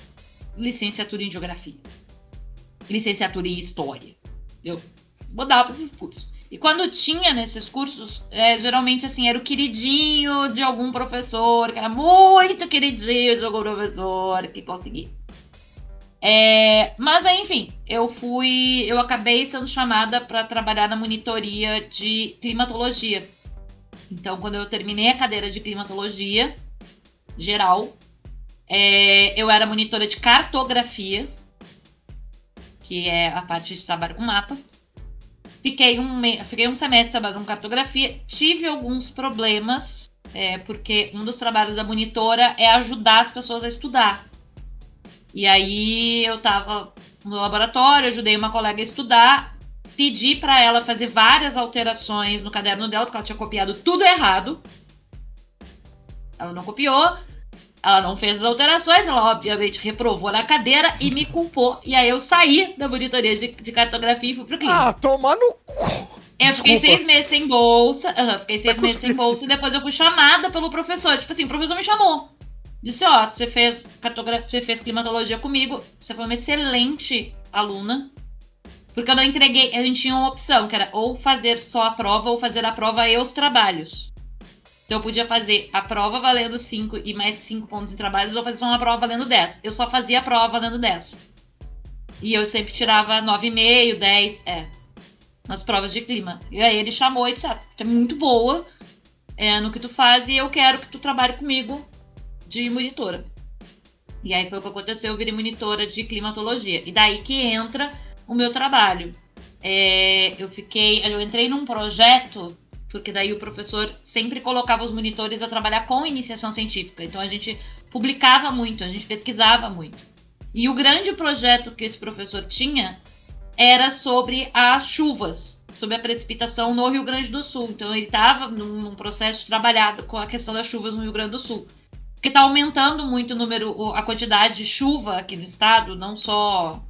licenciatura em geografia, licenciatura em história, entendeu? Mandavam para esses cursos. E quando tinha nesses cursos, é, geralmente assim era o queridinho de algum professor, que era muito queridinho de algum professor que conseguia. É, mas enfim, eu fui. Eu acabei sendo chamada para trabalhar na monitoria de climatologia. Então, quando eu terminei a cadeira de climatologia geral, é, eu era monitora de cartografia, que é a parte de trabalho com mapa. Fiquei um, fiquei um semestre trabalhando com cartografia. Tive alguns problemas, é, porque um dos trabalhos da monitora é ajudar as pessoas a estudar. E aí eu tava no laboratório, ajudei uma colega a estudar, pedi pra ela fazer várias alterações no caderno dela, porque ela tinha copiado tudo errado. Ela não copiou, ela não fez as alterações, ela obviamente reprovou na cadeira e me culpou. E aí eu saí da monitoria de, de cartografia e fui pro clima. Ah, tomar no cu! Eu fiquei Desculpa. seis meses sem bolsa. aham, fiquei seis meses sem bolsa e depois eu fui chamada pelo professor. Tipo assim, o professor me chamou. Disse, ó, você fez cartografia, você fez climatologia comigo, você foi uma excelente aluna. Porque eu não entreguei, a gente tinha uma opção, que era ou fazer só a prova ou fazer a prova e os trabalhos. Então eu podia fazer a prova valendo 5 e mais 5 pontos em trabalhos, ou fazer só uma prova valendo 10. Eu só fazia a prova valendo 10. E eu sempre tirava 9,5, 10, é. Nas provas de clima. E aí ele chamou e disse: ah, tu é muito boa é, no que tu faz e eu quero que tu trabalhe comigo de monitora. E aí foi o que aconteceu, eu virei monitora de climatologia. E daí que entra o meu trabalho. É, eu fiquei. Eu entrei num projeto, porque daí o professor sempre colocava os monitores a trabalhar com iniciação científica. Então a gente publicava muito, a gente pesquisava muito. E o grande projeto que esse professor tinha era sobre as chuvas, sobre a precipitação no Rio Grande do Sul. Então ele estava num, processo de trabalhado com a questão das chuvas no Rio Grande do Sul porque está aumentando muito o número, a quantidade de chuva aqui no estado, não só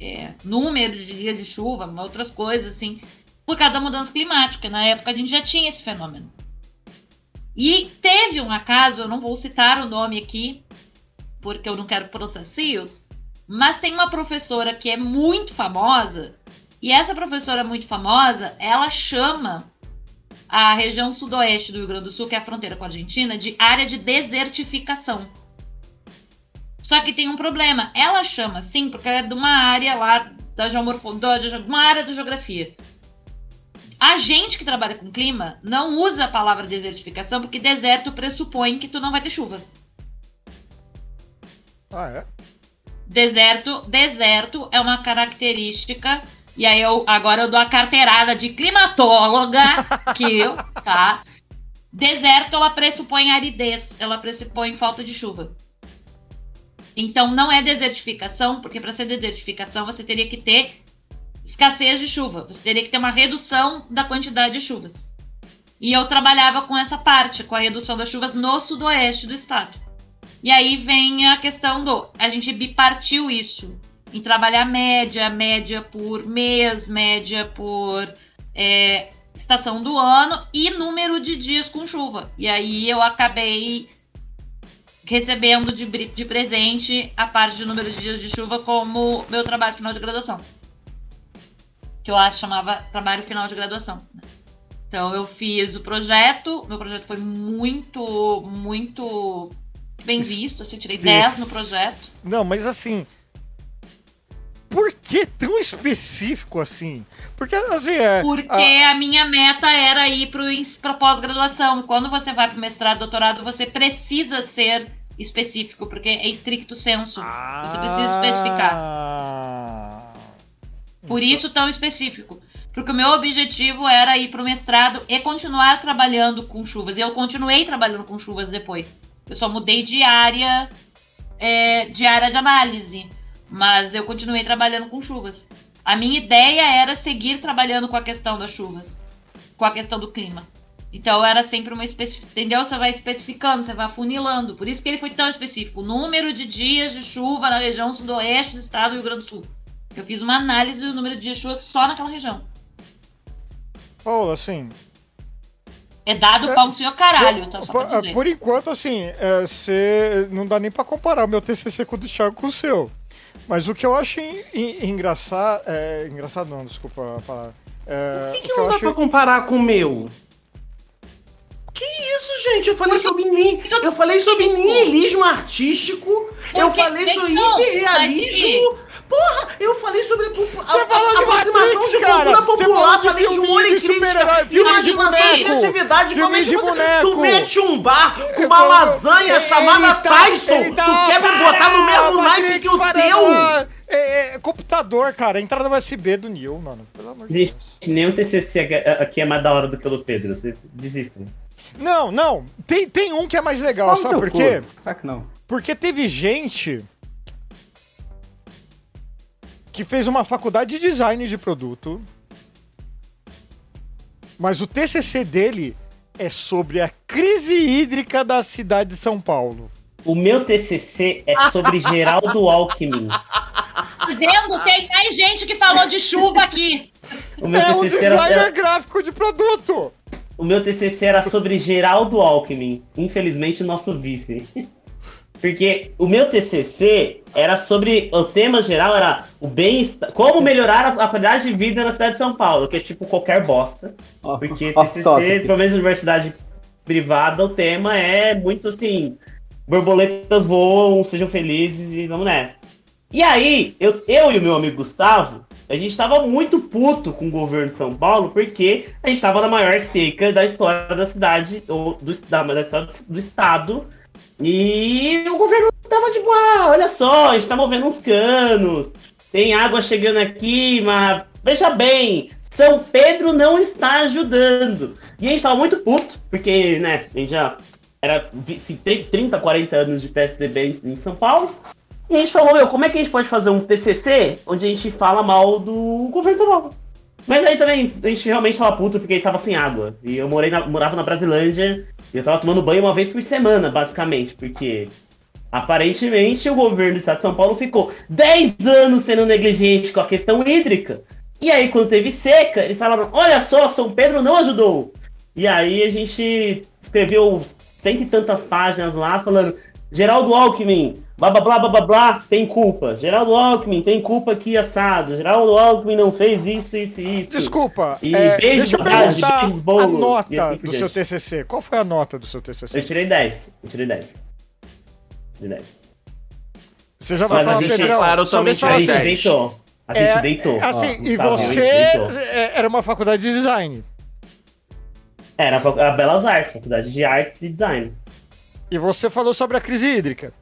é, número de dias de chuva, mas outras coisas assim, por causa da mudança climática. Na época a gente já tinha esse fenômeno. E teve um acaso, eu não vou citar o nome aqui, porque eu não quero processos, mas tem uma professora que é muito famosa, e essa professora muito famosa, ela chama a região sudoeste do Rio Grande do Sul, que é a fronteira com a Argentina, de área de desertificação. Só que tem um problema. Ela chama assim porque ela é de uma área lá da geomorfologia, uma área da geografia. A gente que trabalha com clima não usa a palavra desertificação porque deserto pressupõe que tu não vai ter chuva. Ah, é? Deserto, deserto é uma característica e aí eu agora eu dou a carteirada de climatóloga que eu, tá? Deserto ela pressupõe aridez, ela pressupõe falta de chuva. Então não é desertificação, porque para ser desertificação você teria que ter escassez de chuva, você teria que ter uma redução da quantidade de chuvas. E eu trabalhava com essa parte, com a redução das chuvas no sudoeste do estado. E aí vem a questão do. A gente bipartiu isso em trabalhar média, média por mês, média por é, estação do ano e número de dias com chuva. E aí eu acabei recebendo de, de presente a parte de número de dias de chuva como meu trabalho final de graduação. Que eu acho chamava trabalho final de graduação. Então eu fiz o projeto, meu projeto foi muito, muito bem visto, assim, tirei 10 no projeto. Não, mas assim, por que tão específico assim? Porque assim é. Porque a... a minha meta era ir para pós-graduação. Quando você vai para mestrado, doutorado, você precisa ser específico, porque é estricto senso. Ah... Você precisa especificar. Por isso tão específico. Porque o meu objetivo era ir para o mestrado e continuar trabalhando com chuvas. E eu continuei trabalhando com chuvas depois. Eu só mudei de área, é, de área de análise. Mas eu continuei trabalhando com chuvas. A minha ideia era seguir trabalhando com a questão das chuvas, com a questão do clima. Então era sempre uma especificação, entendeu? Você vai especificando, você vai afunilando. Por isso que ele foi tão específico. Número de dias de chuva na região sudoeste do estado do Rio Grande do Sul. Eu fiz uma análise do número de dias de chuva só naquela região. Paulo, assim. É dado é, para o senhor caralho, tá só pra dizer. Por enquanto, assim, é, você não dá nem para comparar o meu TCC com o do Thiago com o seu. Mas o que eu acho engraçado. É, engraçado não, desculpa a palavra. É, o que, que, que não dá acho... pra comparar com o meu? Que isso, gente? Eu falei sobre ni... eu falei sobre nihilismo artístico. eu falei sobre hiperrealismo. Porra, eu falei sobre a, Você a, falou de aproximação Matrix, de cultura popular, falei de humor e crítica, de boneco, criatividade, filme de boneco. Tu mete um bar com uma lasanha chamada tá, Tyson, tá, tu quer me botar no mesmo naipe que o teu? É, é, computador, cara, entrada USB do Neil, mano. Pelo amor de Deus. Nem o TCC aqui é mais da hora do que o do Pedro, vocês desistem. Não, não. Tem, tem um que é mais legal, Qual sabe por quê? Claro que não. Porque teve gente que fez uma faculdade de design de produto, mas o TCC dele é sobre a crise hídrica da cidade de São Paulo. O meu TCC é sobre Geraldo Alckmin. Tá vendo? Tem mais gente que falou de chuva aqui. O meu é TCC um designer era... gráfico de produto. O meu TCC era sobre Geraldo Alckmin. Infelizmente, nosso vice. Porque o meu TCC era sobre. O tema geral era o bem-estar. Como melhorar a, a qualidade de vida na cidade de São Paulo, que é tipo qualquer bosta. Porque TCC, pelo menos universidade privada, o tema é muito assim: borboletas voam, sejam felizes e vamos nessa. E aí, eu, eu e o meu amigo Gustavo, a gente tava muito puto com o governo de São Paulo, porque a gente tava na maior seca da história da cidade, ou do, da, da história do estado. E o governo tava tipo, ah, olha só, a gente tá movendo uns canos, tem água chegando aqui, mas veja bem, São Pedro não está ajudando. E a gente tava muito puto, porque, né, a gente já era 30, 40 anos de PSDB em São Paulo. E a gente falou, meu, como é que a gente pode fazer um TCC onde a gente fala mal do governo de São Paulo? Mas aí também a gente realmente tava puto porque tava sem água. E eu morei na, morava na Brasilândia eu tava tomando banho uma vez por semana, basicamente, porque aparentemente o governo do estado de São Paulo ficou 10 anos sendo negligente com a questão hídrica. E aí, quando teve seca, eles falaram: olha só, São Pedro não ajudou. E aí a gente escreveu cento e tantas páginas lá falando: Geraldo Alckmin, blá blá blá blá blá, blá tem culpa. Geraldo Alckmin tem culpa aqui assado. Geraldo Alckmin não fez isso, isso e isso. Desculpa, E é, beijo, deixa eu perguntar a e nota assim do seu. TCC. Qual foi a nota do seu Eu TCC? tirei 10. Eu tirei 10. Tirei 10. Você já vai Mas a falar, gente, Pedrão, claro, só também deixa eu A falar gente tirei assim, 10. deitou. A gente é, deitou. Assim, Ó, e Gustavo, você deitou. é, era uma faculdade de design. Era a Belas Artes, Faculdade de Artes e Design. E você falou sobre a crise hídrica.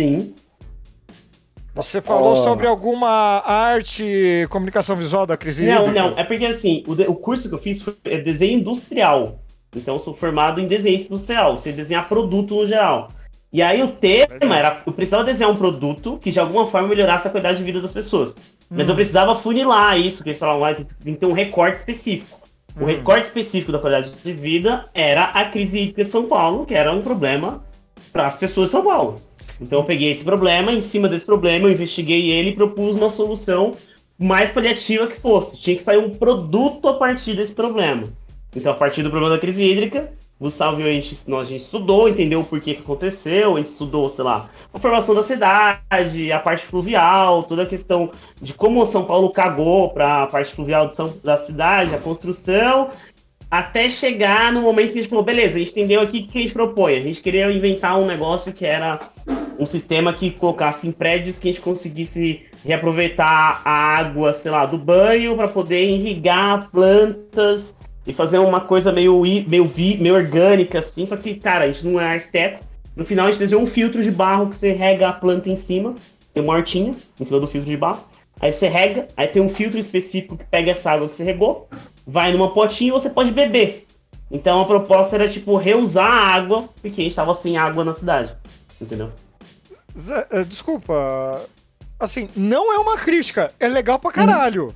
Sim. Você falou Oh. sobre alguma arte, comunicação visual da crise Não, hídrica? não. É porque assim, o, de- o curso que eu fiz foi é desenho industrial. Então eu sou formado em desenho industrial, você desenhar produto no geral. E aí o tema era, eu precisava desenhar um produto que de alguma forma melhorasse a qualidade de vida das pessoas. Mas Hum. eu precisava funilar isso, que eles falavam lá, tem tem que ter um recorte específico. O Hum. recorte específico da qualidade de vida era a crise hídrica de São Paulo, que era um problema para as pessoas de São Paulo. Então eu peguei esse problema, em cima desse problema eu investiguei ele e propus uma solução mais paliativa que fosse. Tinha que sair um produto a partir desse problema. Então, a partir do problema da crise hídrica, Gustavo e a gente, nós, a gente estudou, entendeu o porquê que aconteceu, a gente estudou, sei lá, a formação da cidade, a parte fluvial, toda a questão de como São Paulo cagou para a parte fluvial São- da cidade, a construção, até chegar no momento que a gente falou, beleza, a gente entendeu aqui o que a gente propõe. A gente queria inventar um negócio que era um sistema que colocasse em prédios que a gente conseguisse reaproveitar a água, sei lá, do banho para poder irrigar plantas e fazer uma coisa meio, meio, vi, meio orgânica, assim. Só que, cara, a gente não é arquiteto. No final, a gente desenhou um filtro de barro que você rega a planta em cima. Tem uma hortinha em cima do filtro de barro. Aí você rega, aí tem um filtro específico que pega essa água que você regou, vai numa potinha e você pode beber. Então a proposta era, tipo, reusar a água, porque a gente tava sem água na cidade. Entendeu? Zé, é, desculpa. Assim, não é uma crítica. É legal pra caralho.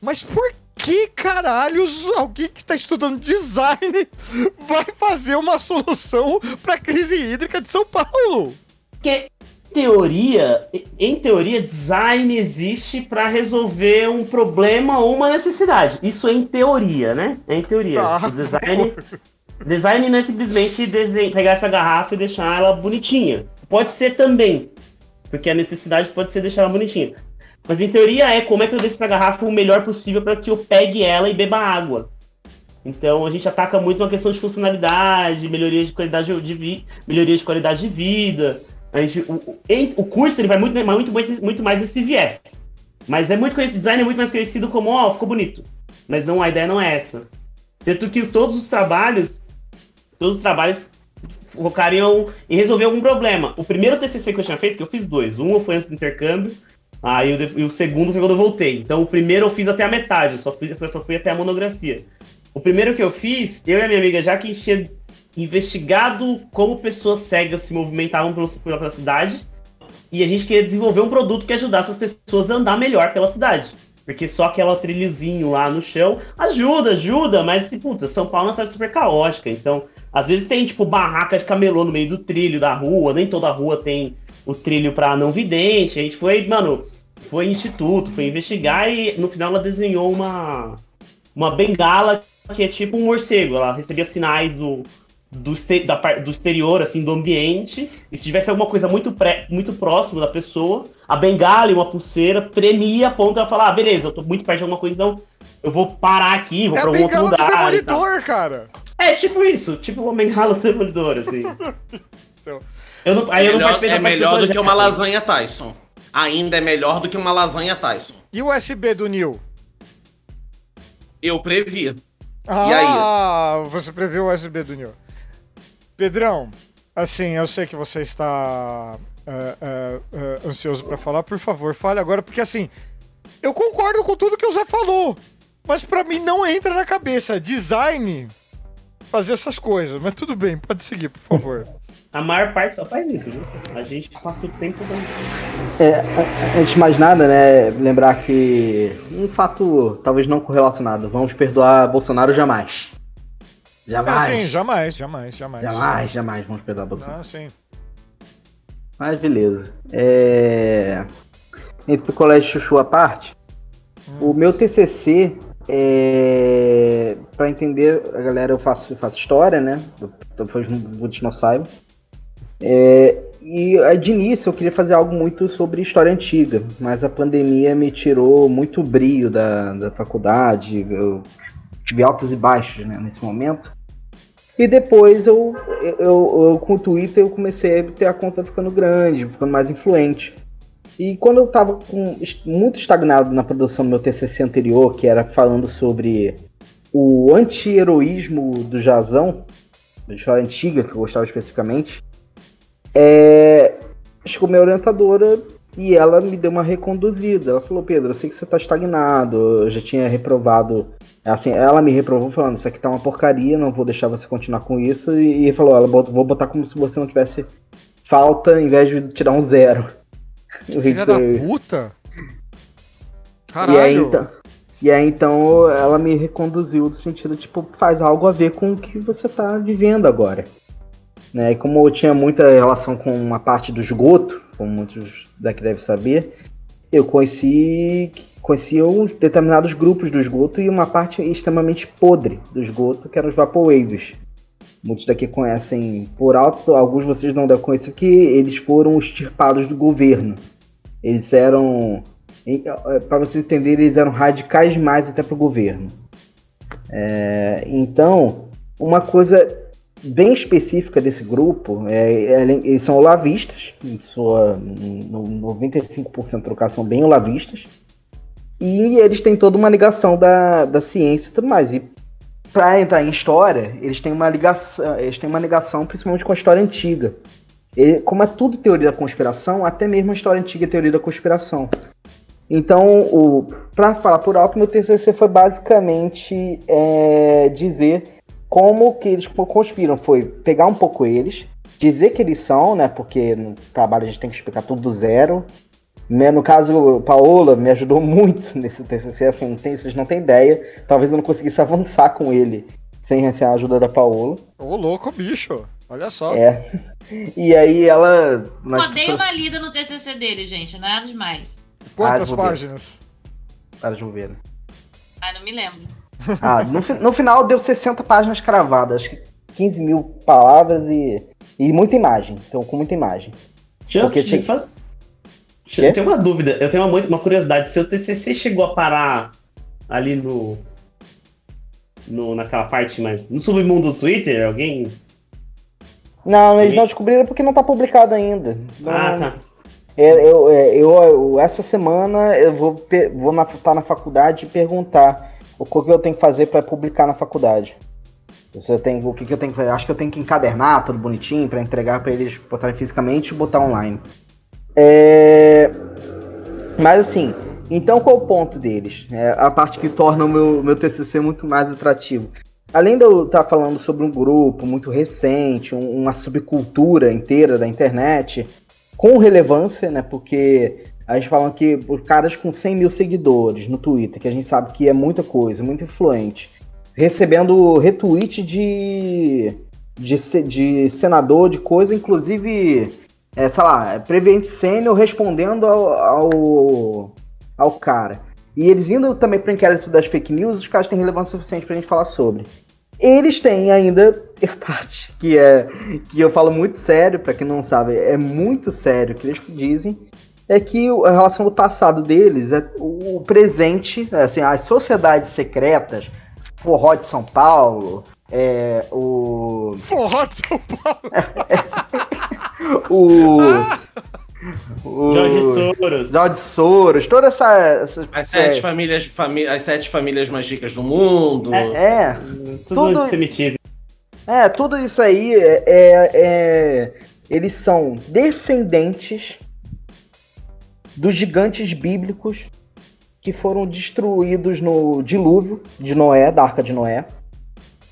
Mas por que caralhos alguém que tá estudando design vai fazer uma solução pra crise hídrica de São Paulo? Porque, em teoria, em teoria, design existe para resolver um problema ou uma necessidade. Isso é em teoria, né? É em teoria. Tá. Design, design não é simplesmente desen- pegar essa garrafa e deixar ela bonitinha. Pode ser também, porque a necessidade pode ser deixar ela bonitinha. Mas em teoria é como é que eu deixo essa garrafa o melhor possível para que eu pegue ela e beba água. Então a gente ataca muito uma questão de funcionalidade, melhoria de qualidade de vida, melhoria de qualidade de vida. A gente, o, o, curso ele vai muito, muito, muito mais nesse viés. Mas é muito conhecido, design é muito mais conhecido como, ó, ficou bonito. Mas não, a ideia não é essa. Tanto que os- todos os trabalhos, todos os trabalhos focariam em resolver algum problema. O primeiro TCC que eu tinha feito, que eu fiz dois. Um foi antes do intercâmbio, aí e o segundo foi quando eu voltei. Então o primeiro eu fiz até a metade, eu só, fiz, eu só fui até a monografia. O primeiro que eu fiz, eu e a minha amiga já que tinha investigado como pessoas cegas se movimentavam pela cidade e a gente queria desenvolver um produto que ajudasse as pessoas a andar melhor pela cidade. Porque só aquela trilhozinho lá no chão ajuda, ajuda, mas assim, puta, São Paulo é uma cidade super caótica. Então, às vezes tem, tipo, barraca de camelô no meio do trilho da rua, nem toda rua tem o trilho pra não vidente. A gente foi, mano, foi instituto, foi investigar e no final ela desenhou uma, uma bengala que é tipo um morcego. Ela recebia sinais do, do, da do exterior, assim, do ambiente, e se tivesse alguma coisa muito, pré, muito próximo da pessoa, a bengala e uma pulseira premia a ponto de ela falar, ah, beleza, eu tô muito perto de alguma coisa, então eu vou parar aqui, vou É pra algum outro do lugar. e tal. Demolidor, cara. É, tipo isso, tipo uma bengala do demolidor, assim. Eu não, aí eu não melhor, participei da é melhor do projeto. que uma lasanha Tyson. Ainda é melhor do que uma lasanha Tyson. E o USB do Nil? Eu previ. Ah, você previu o USB do Nil. Pedrão, assim, eu sei que você está é, é, ansioso pra falar. Por favor, fale agora, porque assim, eu concordo com tudo que o Zé falou, mas pra mim não entra na cabeça. Design, fazer essas coisas. Mas tudo bem, pode seguir, por favor. A maior parte só faz isso, viu? A gente passa o tempo dando. É, antes de mais nada, né, lembrar que um fato talvez não correlacionado, vamos perdoar Bolsonaro jamais. Jamais. Ah, sim, jamais, jamais, jamais. Jamais, jamais vamos perdoar Bolsonaro. Ah, sim. Mas beleza. É... Entre o colégio Chuchu à parte, o meu TCC, é... para entender, a galera, eu faço, eu faço história, né? Depois muitos não saibam. É... E de início eu queria fazer algo muito sobre história antiga, mas a pandemia me tirou muito brilho da, da faculdade, eu tive altos e baixos né, nesse momento. E depois eu, eu, eu, com o Twitter eu comecei a ter a conta ficando grande, ficando mais influente. E quando eu tava com, muito estagnado na produção do meu TCC anterior, que era falando sobre o anti-heroísmo do Jazão, da história antiga, que eu gostava especificamente, é, chegou minha orientadora e ela me deu uma reconduzida. Ela falou, Pedro, eu sei que você tá estagnado, eu já tinha reprovado. Assim, ela me reprovou falando, isso aqui tá uma porcaria, não vou deixar você continuar com isso. E, e falou, ela vou botar como se você não tivesse falta, em vez de tirar um zero. Filha da puta. e aí, Caralho. então, e aí, então, ela me reconduziu no sentido, tipo, faz algo a ver com o que você tá vivendo agora. Né? E como eu tinha muita relação com uma parte do esgoto, como muitos daqui devem saber, eu conheci, conheci uns determinados grupos do esgoto e uma parte extremamente podre do esgoto, que eram os Vaporwaves. Muitos daqui conhecem por alto, alguns de vocês não devem conhecer, que eles foram extirpados do governo. Eles eram para vocês entenderem, eles eram radicais demais até para o governo. É, então, uma coisa bem específica desse grupo, é, eles são olavistas, em sua, no 95% do caso são bem olavistas, e eles têm toda uma ligação da, da ciência e tudo mais. E para entrar em história, eles têm uma ligação, eles têm uma ligação principalmente com a história antiga. E, como é tudo teoria da conspiração, até mesmo a história antiga é teoria da conspiração. Então, para falar por alto, meu TCC foi basicamente é, dizer como que eles conspiram. Foi pegar um pouco eles, dizer que eles são, né? Porque no trabalho a gente tem que explicar tudo do zero. Né, No caso, Paola me ajudou muito nesse TCC, assim, tem, vocês não têm ideia. Talvez eu não conseguisse avançar com ele sem receber a ajuda da Paola. Ô, louco, bicho. Olha só. É. E aí ela... nós- Só dei uma lida no TCC dele, gente. Nada demais. Quantas Ah, páginas? Para de ver. Ah, não me lembro. Ah, no, no final deu 60 páginas cravadas, acho que 15 mil palavras e, e muita imagem. Então, com muita imagem. Eu, Porque eu tinha- faz- eu tenho uma dúvida, eu tenho uma, uma curiosidade. Seu TCC chegou a parar ali no, no naquela parte mais no submundo do Twitter? Alguém? Não, eles não descobriram porque não tá publicado ainda. Não- Ah, tá. É, eu, é, eu, eu- essa semana eu vou, pe- vou na, tá na faculdade e perguntar o que eu tenho que fazer para publicar na faculdade. Você tem, o que, que eu tenho que fazer? Acho que eu tenho que encadernar tudo bonitinho para entregar para eles botarem fisicamente e botar online. É, Mas assim, então qual o ponto deles? É a parte que torna o meu, meu TCC muito mais atrativo. Além de eu estar falando sobre um grupo muito recente, um- uma subcultura inteira da internet, com relevância, né? Porque a gente fala que por caras com 100 mil seguidores no Twitter, que a gente sabe que é muita coisa, muito influente, recebendo retweet de, de, de senador, de coisa, inclusive, é, sei lá, Prevent Sênior respondendo ao, ao, ao cara. E eles indo também para o inquérito das fake news, os caras têm relevância suficiente para a gente falar sobre. eles têm ainda parte que é que eu falo muito sério, para quem não sabe, é muito sério o que eles dizem, é que a relação do passado deles é o presente, assim, as sociedades secretas, Forró de São Paulo, é, o. Forró de São Paulo! o. o Jorge Soros. Jorge Soros, toda essa. essa As sete, é, famílias, fami- as sete famílias mais ricas do mundo. É. é, Tudo, Tudo- antissemitismo. é, tudo isso aí é, é- é- Eles são descendentes dos gigantes bíblicos que foram destruídos no dilúvio de Noé, da Arca de Noé,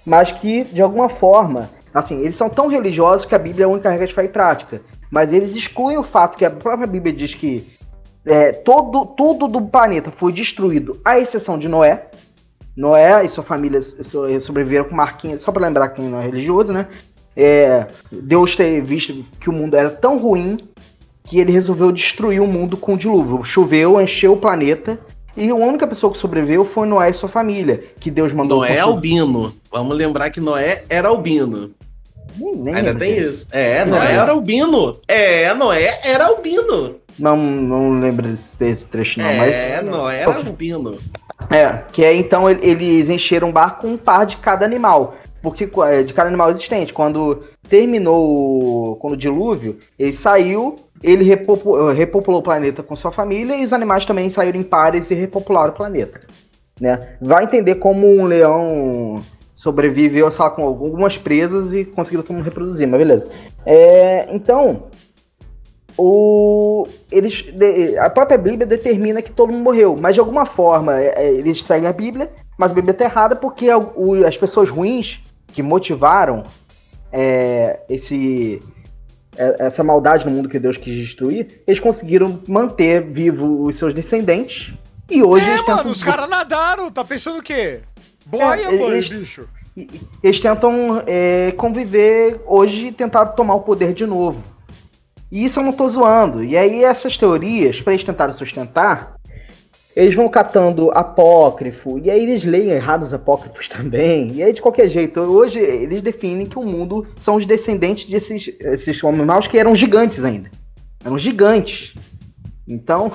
mas que, de alguma forma, assim, eles são tão religiosos que a Bíblia é a única regra de fé e prática. Mas eles excluem o fato que a própria Bíblia diz que é, todo, tudo do planeta foi destruído, à exceção de Noé. Noé e sua família so- sobreviveram com marquinhas, só para lembrar quem não é religioso, né? É, Deus ter visto que o mundo era tão ruim que ele resolveu destruir o mundo com o dilúvio. Choveu, encheu o planeta. E a única pessoa que sobreviveu foi Noé e sua família, que Deus mandou Noé é construir- albino. Vamos lembrar que Noé era albino. Nem- nem Ainda tem disso. isso. É, Noé É. era albino. É, Noé era albino. Não, não lembro desse, trecho, não, mas. é, Noé era albino. É, que é então ele- eles encheram o bar com um par de cada animal. Porque é, de cada animal existente. Quando terminou quando o dilúvio, ele saiu, ele repopu- repopulou o planeta com sua família e os animais também saíram em pares e repopularam o planeta. Né? Vai entender como um leão sobreviveu lá, com algumas presas e conseguiu mundo reproduzir, mas beleza. É, então, o, eles, a própria Bíblia determina que todo mundo morreu, mas de alguma forma é, é, eles seguem a Bíblia, mas a Bíblia está errada porque as pessoas ruins que motivaram é, esse essa maldade no mundo que Deus quis destruir, eles conseguiram manter vivo os seus descendentes e hoje é, mano, tentam os caras nadaram, tá pensando o quê? Boia, É, eles- bicho. eles tentam é, conviver hoje e tentar tomar o poder de novo. E isso eu não tô zoando. E aí essas teorias, para eles tentarem sustentar, eles vão catando apócrifo, e aí eles leem errados apócrifos também. E aí, de qualquer jeito, hoje eles definem que o mundo são os descendentes desses esses animais que eram gigantes ainda. Eram gigantes. Então,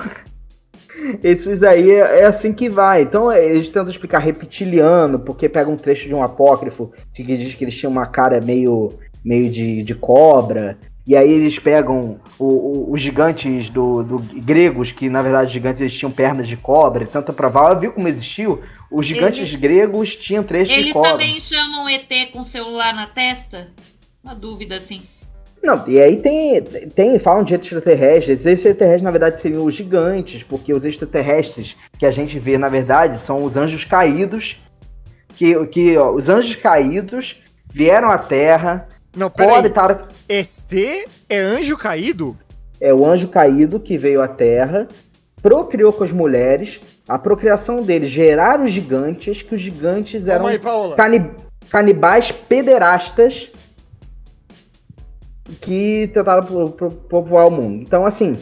esses aí é, é assim que vai. Então, é, eles tentam explicar reptiliano, porque pega um trecho de um apócrifo que diz que eles tinham uma cara meio, meio de, de cobra. E aí eles pegam o- o- os gigantes do, do gregos, que na verdade os gigantes eles tinham pernas de cobra, tenta provar, viu como existiu? Os gigantes Eles- gregos tinham trechos de Eles cobra. também chamam ET com celular na testa? Uma dúvida, assim. Não, e aí tem, tem, falam de extraterrestres. Esses extraterrestres, na verdade, seriam os gigantes, porque os extraterrestres que a gente vê, na verdade, são os anjos caídos. Que, que ó, os anjos caídos vieram à Terra, Não, peraí. coabitaram. ET é anjo caído? É o anjo caído que veio à Terra, procriou com as mulheres. A procriação deles geraram os gigantes, que os gigantes eram aí, cani- canibais pederastas que tentaram po- po- povoar o mundo. Então, assim,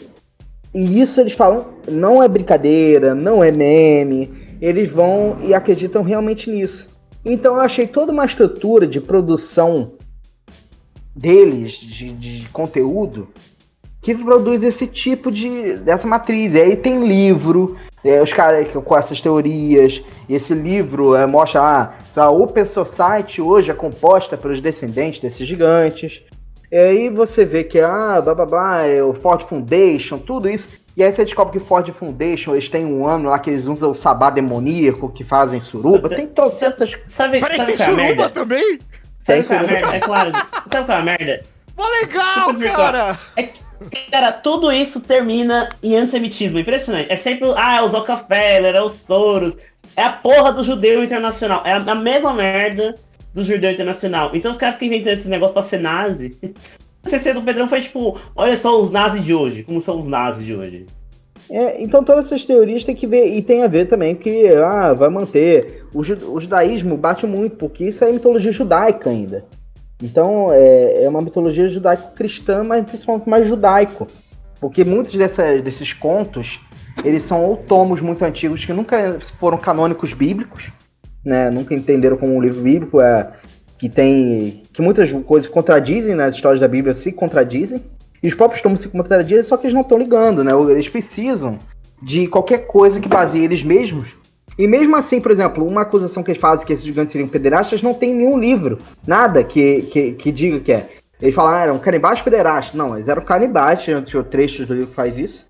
e isso eles falam, não é brincadeira, não é meme, eles vão e acreditam realmente nisso. Então, eu achei toda uma estrutura de produção deles, de, de conteúdo, que produz esse tipo de dessa matriz. E aí tem livro, é, os caras que- com essas teorias. E esse livro é, mostra ah, a Open Society hoje é composta pelos descendentes desses gigantes. E aí você vê que ah, blá blá blá, é o Ford Foundation, tudo isso. E aí você descobre que Ford Foundation, eles têm um ano lá que eles usam o sabá demoníaco, que fazem suruba. Tem trocentas. Sabe, Peraí, sabe tem suruba merda? também? Sabe qual é a merda? É claro. Sabe qual é a merda? Mó legal, Super virtual. cara! Cara, tudo isso termina em antissemitismo. Impressionante. É sempre, ah, é o Rockefeller, é o Soros. É a porra do judeu internacional. É a, a mesma merda do judeu internacional. Então os caras ficam inventando esse negócio pra ser nazi. A CC do Pedrão foi tipo, olha só os nazis de hoje. Como são os nazis de hoje. É, então todas essas teorias tem que ver, e tem a ver também que ah, vai manter. O, o judaísmo bate muito, porque isso é mitologia judaica ainda. Então é, é uma mitologia judaico-cristã, mas principalmente mais judaico. Porque muitos dessa, desses contos, eles são ou tomos muito antigos que nunca foram canônicos bíblicos, né? Nunca entenderam como um livro bíblico. É, que tem. que muitas coisas contradizem nas histórias da Bíblia, se contradizem. E os próprios tomos se contradizem, só que eles não estão ligando, né? Eles precisam de qualquer coisa que baseie eles mesmos. E mesmo assim, por exemplo, uma acusação que eles fazem que esses gigantes seriam pederastas não tem nenhum livro, nada que, que, que diga que é. Eles falaram, ah, eram canibais pederastas. Não, eles eram canibais, tinha trechos do livro que faz isso.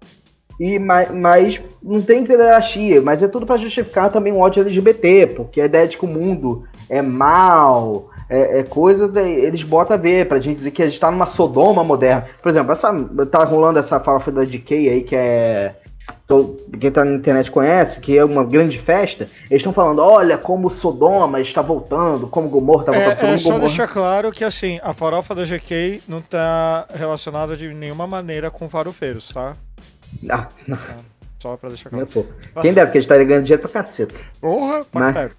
E, mas, mas não tem pederastia, mas é tudo para justificar também o ódio LGBT, porque a ideia de que o mundo é mal, é, é coisa, de, eles botam a ver, pra gente dizer que a gente tá numa Sodoma moderna. Por exemplo, essa, tá rolando essa farofa da DK aí, que é então, quem tá na internet conhece, que é uma grande festa, eles estão falando, olha como Sodoma está voltando, como Gomorra está voltando. É, é só Gomorra. deixar claro que assim, a farofa da GK não tá relacionada de nenhuma maneira com farofeiros, tá? Ah, não. Tá, só pra deixar claro. Quem dera, porque eles estariam ganhando dinheiro pra caceta. Porra, mas,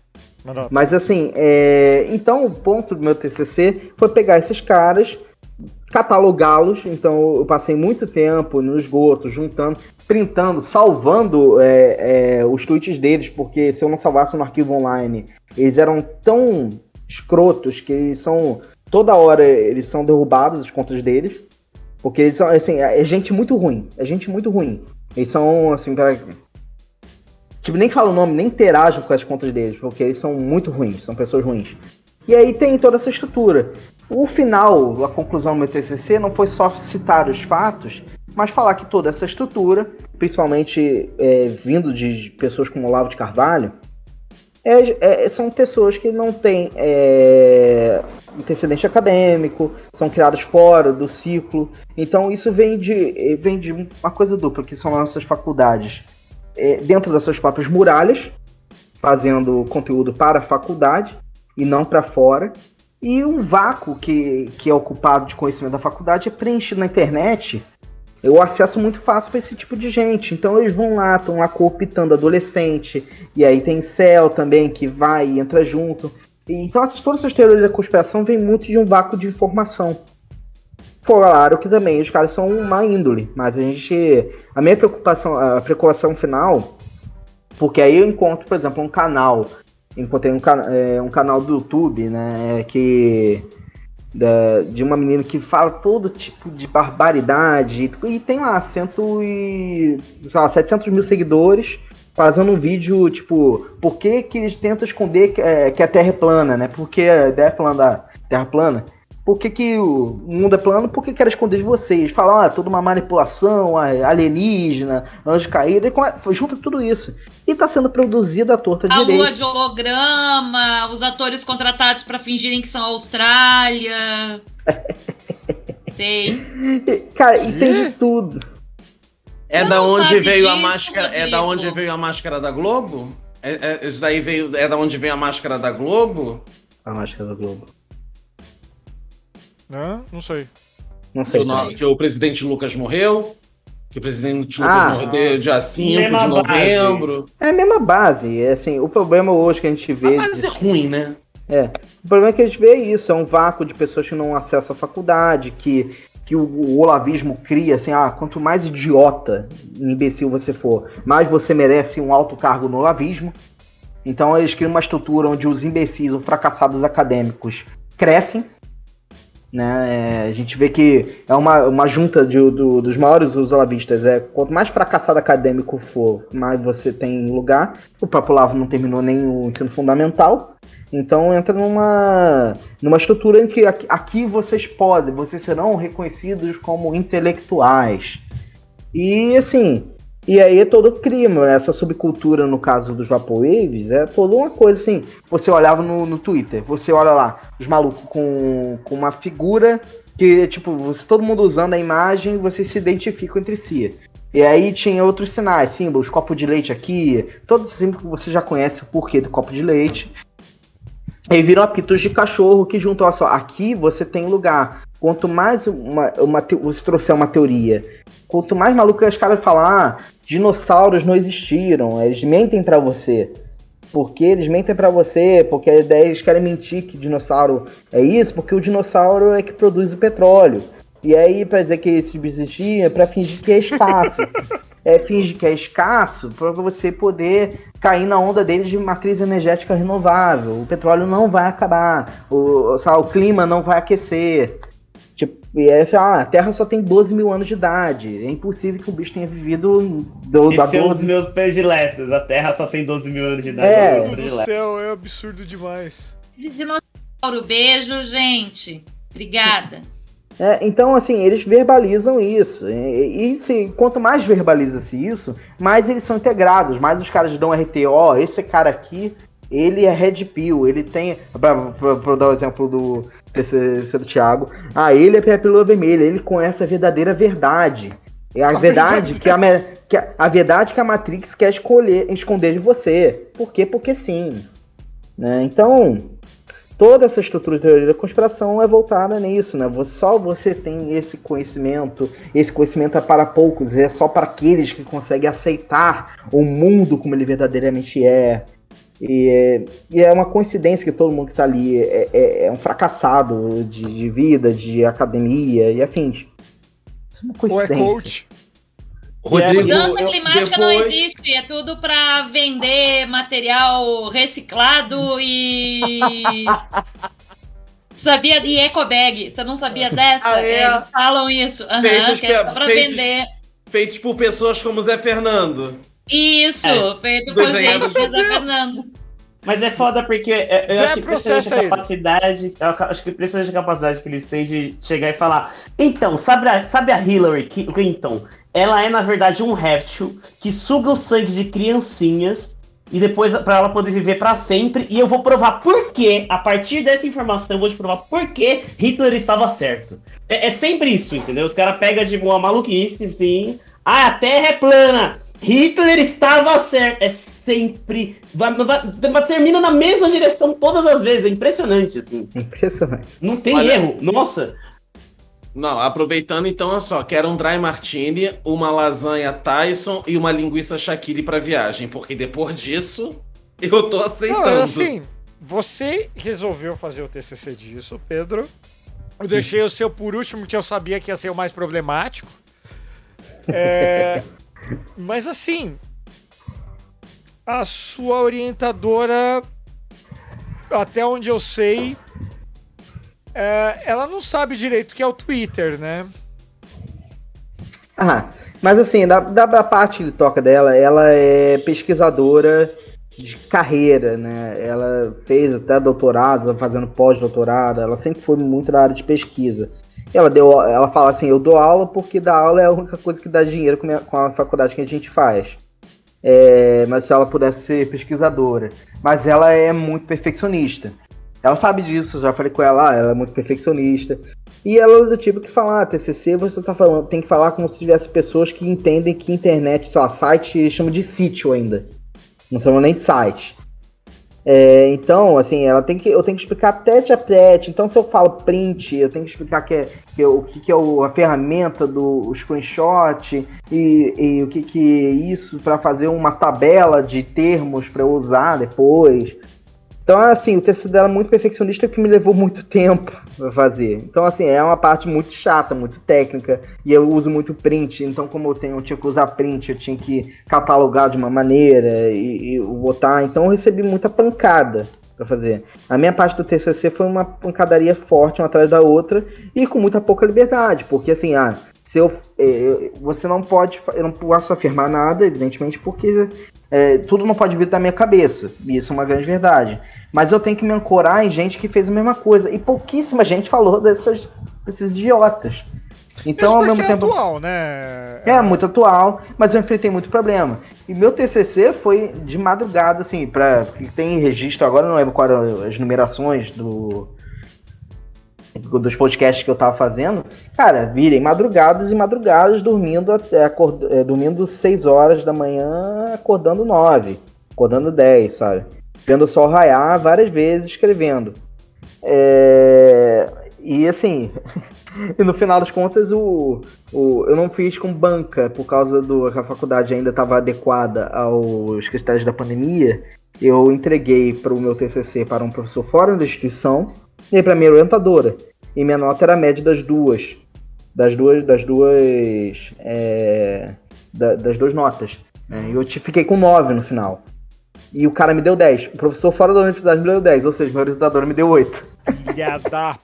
mas assim, é... então o ponto do meu TCC foi pegar esses caras catalogá-los. Então eu passei muito tempo no esgoto, juntando, printando, salvando é, é, os tweets deles, porque se eu não salvasse no arquivo online, eles eram tão escrotos que eles são. Toda hora eles são derrubados, as contas deles. Porque eles são, assim, é gente muito ruim. É gente muito ruim. Eles são, assim, para Tipo, nem falo o nome, nem interajo com as contas deles, porque eles são muito ruins, são pessoas ruins. E aí tem toda essa estrutura. O final, a conclusão do meu TCC não foi só citar os fatos, mas falar que toda essa estrutura, principalmente é, vindo de pessoas como Olavo de Carvalho, é, é, são pessoas que não têm é, antecedente acadêmico, são criadas fora do ciclo. Então isso vem de, vem de uma coisa dupla, que são as nossas faculdades é, dentro das suas próprias muralhas, fazendo conteúdo para a faculdade e não para fora. E um vácuo que, que é ocupado de conhecimento da faculdade é preenchido na internet o acesso muito fácil para esse tipo de gente. Então eles vão lá, estão lá cooptando adolescente, e aí tem céu também que vai e entra junto. E, então essas, todas essas teorias da conspiração vêm muito de um vácuo de informação. Claro que também os caras são uma índole, mas a gente. A minha preocupação, a preocupação final, porque aí eu encontro, por exemplo, um canal encontrei um, é, um canal do YouTube, né, que da, de uma menina que fala todo tipo de barbaridade e, tem lá cento e, lá, 700 mil seguidores fazendo um vídeo tipo por que, que eles tentam esconder que, é, que a Terra é plana, né? Porque a ideia é falando da Terra plana por que, que o mundo é plano? Por que quer esconder de vocês? Falam, ah, toda uma manipulação, alienígena, anjo caído, e junta tudo isso. E está sendo produzida a torta a direito. A lua de holograma, os atores contratados para fingirem que são Austrália. Sei. Cara, e tem de tudo. É da onde veio disso, a máscara? Rodrigo. É da onde veio a máscara da Globo? É, é, isso daí veio. É da onde veio a máscara da Globo? A máscara da Globo. Não, não sei. Não sei. Que, que o presidente Lucas morreu. Que o presidente Lucas ah, morreu dia 5 de novembro. Base. É a mesma base. É assim, o problema hoje que a gente vê. A base é ruim, né? É. O problema é que a gente vê isso, é um vácuo de pessoas que não acessam a faculdade, que, que o, o olavismo cria, assim, ah, quanto mais idiota, imbecil você for, mais você merece um alto cargo no olavismo. Então eles criam uma estrutura onde os imbecis ou fracassados acadêmicos crescem né? É, a gente vê que é uma, uma junta de, do, dos maiores olavistas. É, quanto mais fracassado acadêmico for, mais você tem lugar. O próprio Lavo não terminou nem o ensino fundamental. Então entra numa, numa estrutura em que aqui, aqui vocês podem, vocês serão reconhecidos como intelectuais. E assim, e aí é todo crime, né? essa subcultura, no caso dos Vaporwaves, é toda uma coisa assim. Você olhava no, no Twitter, você olha lá, os malucos com, com uma figura que, tipo, você, todo mundo usando a imagem, você se identifica entre si. E aí tinha outros sinais, símbolos, copo de leite aqui, todos os símbolos que você já conhece o porquê do copo de leite. E viram apitos de cachorro que juntou, olha só, aqui você tem lugar. Quanto mais uma, uma, você trouxer uma teoria quanto mais maluco os caras falam, ah, dinossauros não existiram, eles mentem para você. Porque eles mentem para você, porque a ideia eles querem mentir que dinossauro é isso, porque o dinossauro é que produz o petróleo. E aí, pra dizer que esse existia, é pra fingir que é espaço. é, finge que é escasso para você poder cair na onda deles de matriz energética renovável. O petróleo não vai acabar, o, sabe, o clima não vai aquecer. E aí, ah, a Terra só tem 12 mil anos de idade. É impossível que o bicho tenha vivido do, da Esse é um dos 12 meus prediletos. A Terra só tem 12 mil anos de idade. É. É, Meu Deus do céu, é absurdo demais. De dinossauro. Beijo, gente. Obrigada. É, então, assim, eles verbalizam isso. E, e se, quanto mais verbaliza-se isso, mais eles são integrados, mais os caras dão RT. Ó, esse cara aqui, ele é Red Pill, ele tem. Pra, pra- pra dar o exemplo do TCC do Thiago. Ah, ele é pílula vermelha, ele conhece a verdadeira verdade. É a verdade que a, que a, a verdade que a Matrix quer escolher, esconder de você. Por quê? Porque sim. Né? Então, toda essa estrutura de teoria da conspiração é voltada nisso, né? Você- Só você tem esse conhecimento, esse conhecimento é para poucos, é só para aqueles que conseguem aceitar o mundo como ele verdadeiramente é. E é, e é uma coincidência que todo mundo que está ali é, é- é um fracassado de, de vida, de academia e afins. Isso é uma Ou é coincidência. coach. Rodrigo, Mudança climática não depois- existe, é tudo pra vender material reciclado e. Sabia de ecobag, você não sabia dessa? Ah, é? Eles falam isso, aham, Feitos que é só pra feitos- vender. Feitos por pessoas como Zé Fernando. Isso, É. feito por gente, Zé Fernando. Mas é foda porque é- eu Zé, acho que precisa de capacidade. Eu acho que precisa de capacidade que eles têm de chegar e falar. Então, sabe a, sabe a Hillary Clinton? Ela é, na verdade, um réptil que suga o sangue de criancinhas e depois para ela poder viver pra sempre. E eu vou provar por que, a partir dessa informação, eu vou te provar por que Hitler estava certo. É, é sempre isso, entendeu? Os caras pegam de uma maluquice, assim. Ah, a Terra é plana! Hitler estava certo! É sempre. Vai, vai- vai- termina na mesma direção todas as vezes. É impressionante, assim. Impressionante. Não tem Olha- erro. Nossa. Não, aproveitando então, olha só, quero um dry martini, uma lasanha Tyson e uma linguiça Shaquille pra viagem, porque depois disso eu tô aceitando. Não, assim, você resolveu fazer o TCC disso, Pedro. Eu deixei o seu por último, que eu sabia que ia ser o mais problemático. É, mas assim, a sua orientadora, até onde eu sei, é, ela não sabe direito o que é o Twitter, né? Ah, mas assim, da, da, da parte que toca dela, ela é pesquisadora de carreira, né? Ela fez até doutorado, fazendo pós-doutorado, ela sempre foi muito da área de pesquisa. Ela, deu, ela fala assim, eu dou aula porque dar aula é a única coisa que dá dinheiro com, minha- com a faculdade que a gente faz. É, mas se ela pudesse ser pesquisadora. Mas ela é muito perfeccionista. Ela sabe disso, já falei com ela, ah, ela é muito perfeccionista. E ela é do tipo que fala, ah, TCC você tá falando, tem que falar como se tivesse pessoas que entendem que internet, sei lá, site, eles chamam de sítio ainda. Não chamam nem de site. É, então, assim, ela tem que, eu tenho que explicar tete a tete. Então, se eu falo print, eu tenho que explicar que é, que é o que, que é o- a ferramenta do screenshot e, e o que, que é isso para fazer uma tabela de termos para eu usar depois. Então, assim, o TCC dela é muito perfeccionista que me levou muito tempo pra fazer. Então, assim, é uma parte muito chata, muito técnica. E eu uso muito print. Então, como eu, tenho, eu tinha que usar print, eu tinha que catalogar de uma maneira e, e botar. Então, eu recebi muita pancada pra fazer. A minha parte do TCC foi uma pancadaria forte, uma atrás da outra. E com muita pouca liberdade. Porque, assim, ah, se eu, eh, você não pode, eu não posso afirmar nada, evidentemente, porque é, tudo não pode vir da minha cabeça. E isso é uma grande verdade. Mas eu tenho que me ancorar em gente que fez a mesma coisa. E pouquíssima gente falou dessas, desses idiotas. Então, ao Mesmo é tempo. atual, né? É, muito atual, mas eu enfrentei muito problema. E meu TCC foi de madrugada, assim, pra. Tem registro agora, eu não lembro quais eram as numerações do. Dos podcasts que eu tava fazendo, cara, virem madrugadas e madrugadas dormindo até acord... é, dormindo 6 horas da manhã, acordando 9, acordando 10, sabe? Vendo o sol raiar várias vezes, escrevendo. É... E assim, e no final das contas, o, o, eu não fiz com banca por causa do que a faculdade ainda estava adequada aos critérios da pandemia. Eu entreguei para o meu TCC para um professor fora da instituição e para minha orientadora. E minha nota era a média das duas, das duas, das duas, é, da- das duas notas. né? E eu te- fiquei com 9 no final. E o cara me deu 10. O professor fora da universidade me deu 10, ou seja, meu orientador me deu 8. Filha da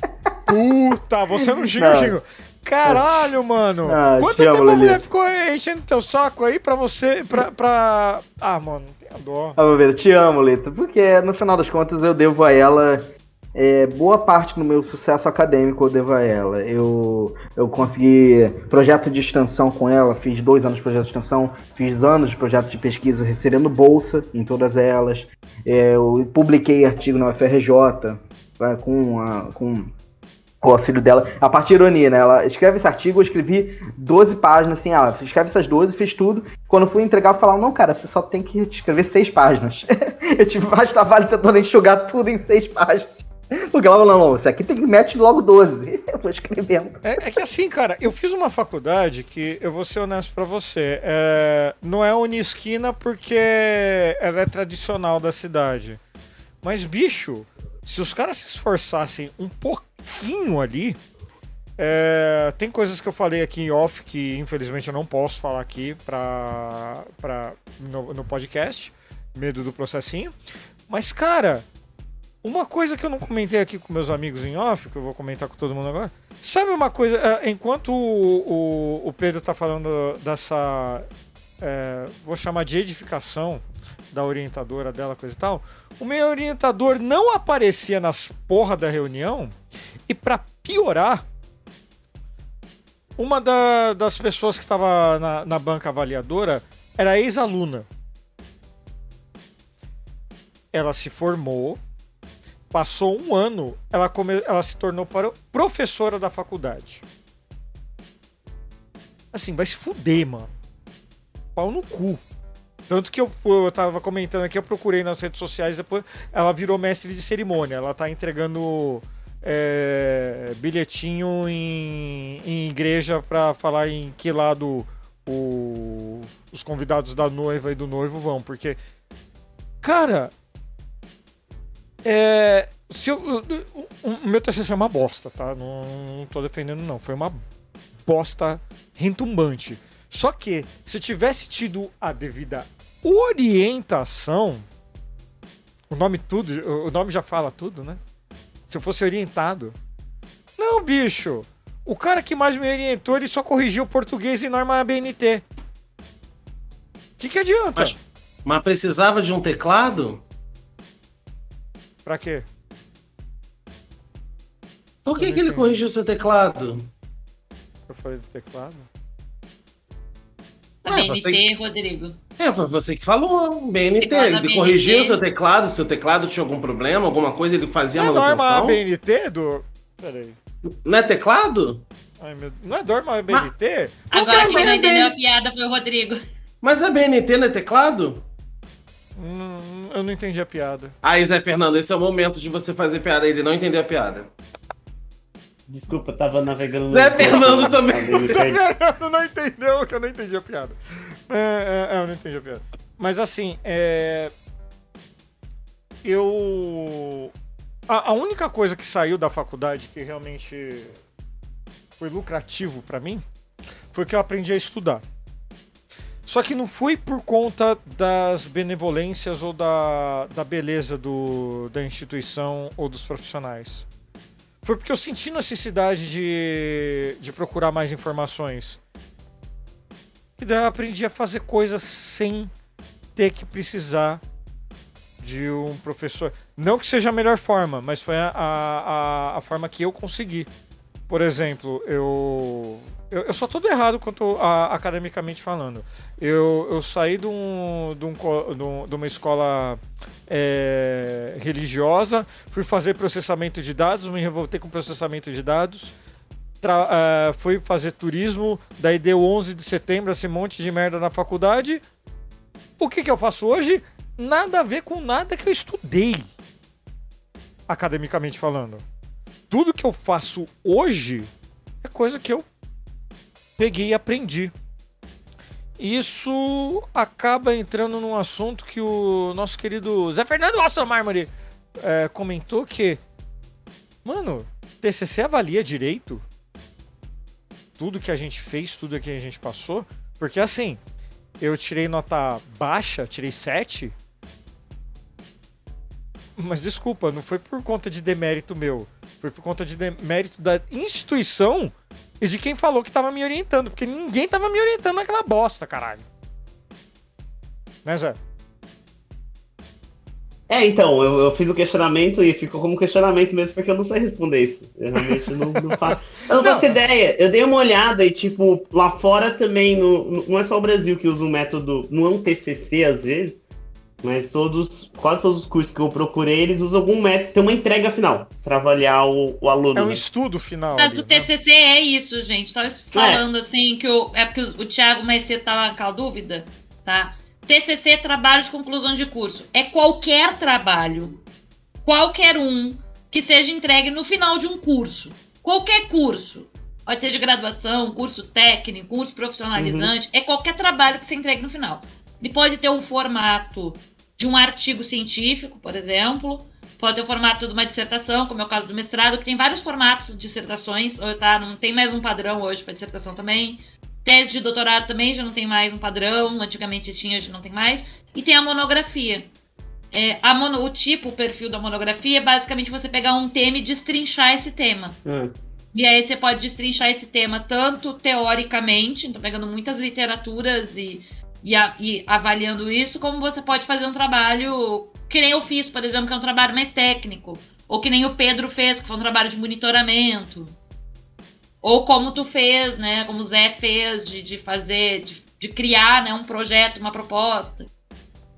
puta! Você não xinga, xinga. Caralho, mano! Ah, Quanto te amo, tempo a mulher ficou enchendo teu saco aí pra você. Pra. pra... Ah, mano, não tem dó. Ah, meu te amo, Lito, porque no final das contas eu devo a ela. É, boa parte do meu sucesso acadêmico eu devo a ela. Eu, eu consegui projeto de extensão com ela, fiz dois anos de projeto de extensão, fiz anos de projeto de pesquisa recebendo bolsa em todas elas. É, eu publiquei artigo na UFRJ vai, com, a, com o auxílio dela. A parte de ironia, né? Ela escreve esse artigo, eu escrevi 12 páginas, assim, ah, escreve essas 12, fiz tudo. Quando fui entregar, eu falava, não, cara, você só tem que escrever seis páginas. eu tive mais trabalho tentando enxugar tudo em seis páginas. Porque ela falou, não, isso aqui tem que mete logo 12. Eu vou escrevendo. É, é que assim, cara, eu fiz uma faculdade que, eu vou ser honesto pra você, é, não é Unisquina porque ela é tradicional da cidade. Mas, bicho, se os caras se esforçassem um pouquinho ali. é, tem coisas que eu falei aqui em off que infelizmente eu não posso falar aqui pra, pra, no, no podcast. Medo do processinho. Mas, cara, uma coisa que eu não comentei aqui com meus amigos em off, que eu vou comentar com todo mundo agora. Sabe uma coisa? é, Enquanto o, o, o Pedro tá falando dessa. é, vou chamar de edificação da orientadora dela, coisa e tal. O meu orientador não aparecia nas porra da reunião. E pra piorar, uma da- das pessoas que estava na, na banca avaliadora era ex-aluna. Ela se formou, passou um ano, ela, come- ela se tornou para- professora da faculdade. Assim, vai se fuder, mano. Pau no cu. Tanto que eu, eu tava comentando aqui, eu procurei nas redes sociais, depois ela virou mestre de cerimônia. Ela tá entregando é, bilhetinho em, em igreja pra falar em que lado o- os convidados da noiva e do noivo vão. Porque, cara, é, se eu- o, o meu TCC é uma bosta, tá? Não, não tô defendendo, não. Foi uma bosta retumbante. Só que, se eu tivesse tido a devida orientação, o nome tudo, o nome já fala tudo, né? Se eu fosse orientado. Não, bicho. O cara que mais me orientou, ele só corrigiu português e norma ABNT. O que, que adianta? Mas, mas precisava de um teclado? Pra quê? Por que, não que ele corrigiu seu teclado? Eu falei do teclado? A Ué, BNT, você- Rodrigo. É, foi você que falou, BNT. Ele BNT. corrigiu seu teclado, seu teclado tinha algum problema, alguma coisa, ele fazia Não é norma manutenção? ABNT do. Peraí. Não é teclado? Ai, meu... Não é norma ABNT? Agora Qual quem não é entendeu BNT? a piada foi o Rodrigo. Mas a BNT não é teclado? Hum, eu não entendi a piada. Aí, Zé Fernando, esse é o momento de você fazer piada. Ele não entendeu a piada. Desculpa, eu tava navegando no. Zé Fernando também. Perdi. Fernando não entendeu que eu não entendi a piada. É, é, é, eu não entendi a piada. Mas assim, é. Eu. A, a única coisa que saiu da faculdade que realmente foi lucrativo pra mim foi que eu aprendi a estudar. Só que não foi por conta das benevolências ou da, da beleza do, da instituição ou dos profissionais. Foi porque eu senti necessidade de, de procurar mais informações. E daí eu aprendi a fazer coisas sem ter que precisar de um professor. Não que seja a melhor forma, mas foi a, a, a forma que eu consegui. Por exemplo, eu. Eu, eu sou todo errado quanto a, academicamente falando. Eu, eu saí de, um, de, um de um- uma escola é, religiosa, fui fazer processamento de dados, me revoltei com processamento de dados, tra- ah, fui fazer turismo, daí deu 11 de setembro, esse monte de merda na faculdade. O que, que eu faço hoje? Nada a ver com nada que eu estudei, academicamente falando. Tudo que eu faço hoje é coisa que eu peguei e aprendi. Isso acaba entrando num assunto que o nosso querido Zé Fernando Astro Mármore é, comentou que, mano, TCC avalia direito tudo que a gente fez, tudo que a gente passou, porque assim, eu tirei nota baixa, tirei 7. Mas desculpa, não foi por conta de demérito meu. Foi por conta de demérito da instituição e de quem falou que tava me orientando. Porque ninguém tava me orientando naquela bosta, caralho. Né, Zé? É, então, eu, eu fiz o questionamento e ficou como questionamento mesmo, porque eu não sei responder isso. Eu realmente não, não faço. Eu não, não faço ideia. Eu dei uma olhada e, tipo, lá fora também, no, não é só o Brasil que usa um método, não é um TCC às vezes, mas todos, quase todos os cursos que eu procurei, eles usam algum método, tem uma entrega final para avaliar o, o, aluno. É um né? estudo final. Mas ali, o TCC né? é isso, gente. Tava falando é. assim que o, é porque o, o Thiago mais cedo tava com aquela dúvida, tá? TCC é trabalho de conclusão de curso. É qualquer trabalho, qualquer um, que seja entregue no final de um curso. Qualquer curso. Pode ser de graduação, curso técnico, curso profissionalizante. Uhum. É qualquer trabalho que você entregue no final. Ele pode ter um formato de um artigo científico, por exemplo. Pode ter o formato de uma dissertação, como é o caso do mestrado, que tem vários formatos de dissertações. Tá? Não tem mais um padrão hoje para dissertação também. Tese de doutorado também já não tem mais um padrão, antigamente tinha, hoje não tem mais. E tem a monografia. É, a mono, o tipo, o perfil da monografia é basicamente você pegar um tema e destrinchar esse tema. Hum. E aí você pode destrinchar esse tema tanto teoricamente, então pegando muitas literaturas e, e, a, e avaliando isso, como você pode fazer um trabalho que nem eu fiz, por exemplo, que é um trabalho mais técnico. Ou que nem o Pedro fez, que foi um trabalho de monitoramento. Ou como tu fez, né? Como o Zé fez de, de fazer, de, de criar né, um projeto, uma proposta.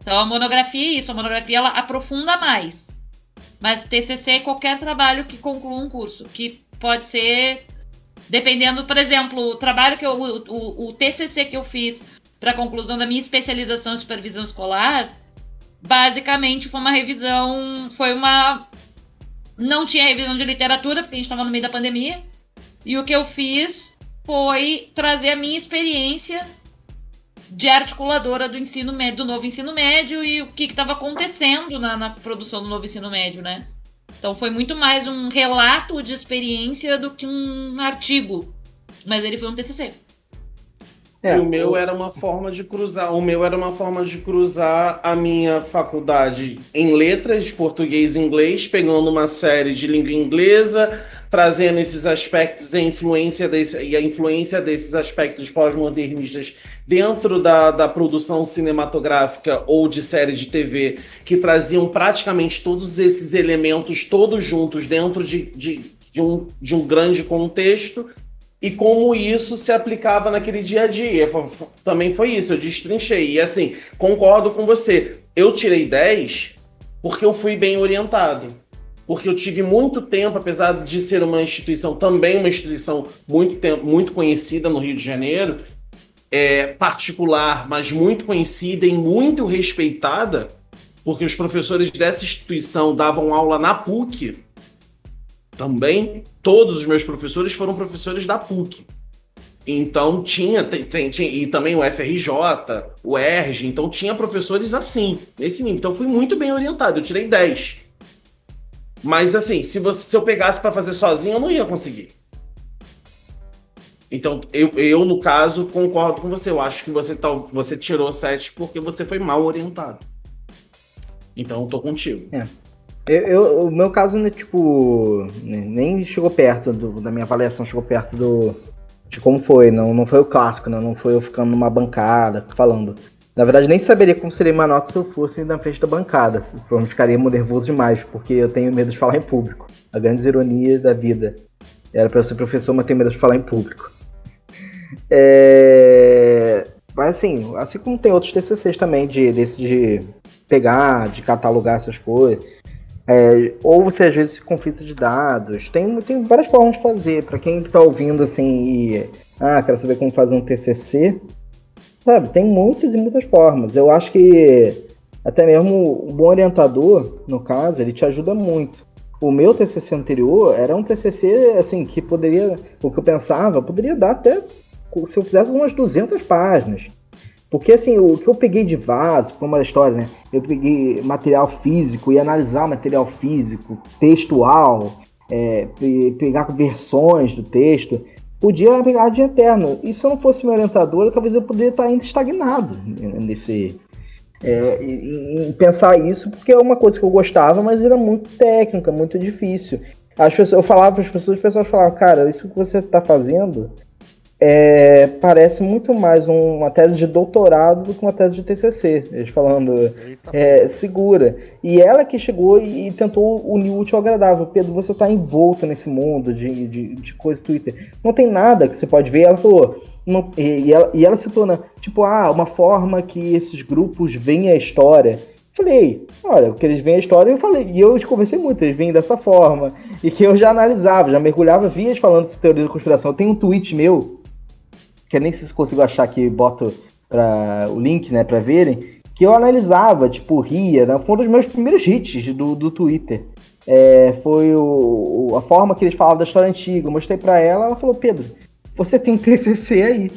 Então a monografia é isso, a monografia ela aprofunda mais. Mas TCC é qualquer trabalho que conclua um curso, que pode ser, dependendo, por exemplo, o trabalho que eu, o, o, o TCC que eu fiz para conclusão da minha especialização em supervisão escolar, basicamente foi uma revisão, foi uma não tinha revisão de literatura porque a gente estava no meio da pandemia. E o que eu fiz foi trazer a minha experiência de articuladora do ensino médio, do novo ensino médio e o que estava acontecendo na, na, produção do novo ensino médio, né? Então foi muito mais um relato de experiência do que um artigo. Mas ele foi um TCC. É, e o meu era uma forma de cruzar, o meu era uma forma de cruzar a minha faculdade em letras, português e inglês, pegando uma série de língua inglesa, trazendo esses aspectos e a influência, desse, e a influência desses aspectos pós-modernistas dentro da, da produção cinematográfica ou de série de TV, que traziam praticamente todos esses elementos todos juntos dentro de, de, de, um, de um grande contexto e como isso se aplicava naquele dia a dia. Também foi isso, eu destrinchei. E assim, concordo com você. Eu tirei 10 porque eu fui bem orientado. Porque eu tive muito tempo, apesar de ser uma instituição, também uma instituição muito, tempo, muito conhecida no Rio de Janeiro, é, particular, mas muito conhecida e muito respeitada, porque os professores dessa instituição davam aula na PUC, também todos os meus professores foram professores da PUC. Então tinha, tem, tinha, e também o FRJ, o ERG, então tinha professores assim, nesse nível. Então fui muito bem orientado, eu tirei 10. Mas assim, se, você, se eu pegasse para fazer sozinho, eu não ia conseguir. Então, eu, eu, no caso, concordo com você. Eu acho que você, tá, você tirou 7 porque você foi mal orientado. Então, eu tô contigo. É. Eu, eu, o meu caso, né, tipo, nem chegou perto do, da minha avaliação, chegou perto do, de como foi. Não, não foi o clássico, né? não foi eu ficando numa bancada falando. Na verdade, nem saberia como seria uma nota se eu fosse na frente da bancada. Provavelmente ficaria nervoso demais, porque eu tenho medo de falar em público. A grande ironia da vida. Era para ser professor, mas tenho medo de falar em público. É... Mas assim, assim como tem outros TCCs também, de, desse de pegar, de catalogar essas coisas. É, ou você às vezes conflito de dados. Tem, tem várias formas de fazer. Para quem está ouvindo assim e. Ah, quero saber como fazer um TCC. Sabe, tem muitas e muitas formas. Eu acho que até mesmo um bom orientador, no caso, ele te ajuda muito. O meu TCC anterior era um TCC assim que poderia, o que eu pensava, poderia dar até se eu fizesse umas 200 páginas. Porque assim, o que eu peguei de vaso, como era a história, né? Eu peguei material físico e analisar material físico, textual, é, pegar versões do texto. podia pegar de eterno. E se eu não fosse meu orientador, talvez eu poderia estar ainda estagnado nesse. É, em, em pensar isso, porque é uma coisa que eu gostava, mas era muito técnica, muito difícil. As pessoas, eu falava para as pessoas, as pessoas falavam, cara, isso que você está fazendo é, parece muito mais uma tese de doutorado do que uma tese de TCC. Eles falando, é, segura. E ela que chegou e, tentou unir o útil ao agradável. Pedro, você está envolto nesse mundo de, de, de coisa Twitter. Não tem nada que você pode ver. Ela falou, uma, e, ela, e ela citou, né, tipo, ah, uma forma que esses grupos veem a história. Falei, olha, que eles veem a história, eu falei, e eu conversei muito, eles veem dessa forma, e que eu já analisava, já mergulhava, via falando dessa teoria da conspiração. Tem um tweet meu, que eu nem se consigo achar aqui, boto para o link, né, para verem, que eu analisava, tipo, ria, né, foi um dos meus primeiros hits do, do Twitter. É, foi o, a forma que eles falavam da história antiga. Eu mostrei para ela, ela falou, Pedro, você tem TCC aí.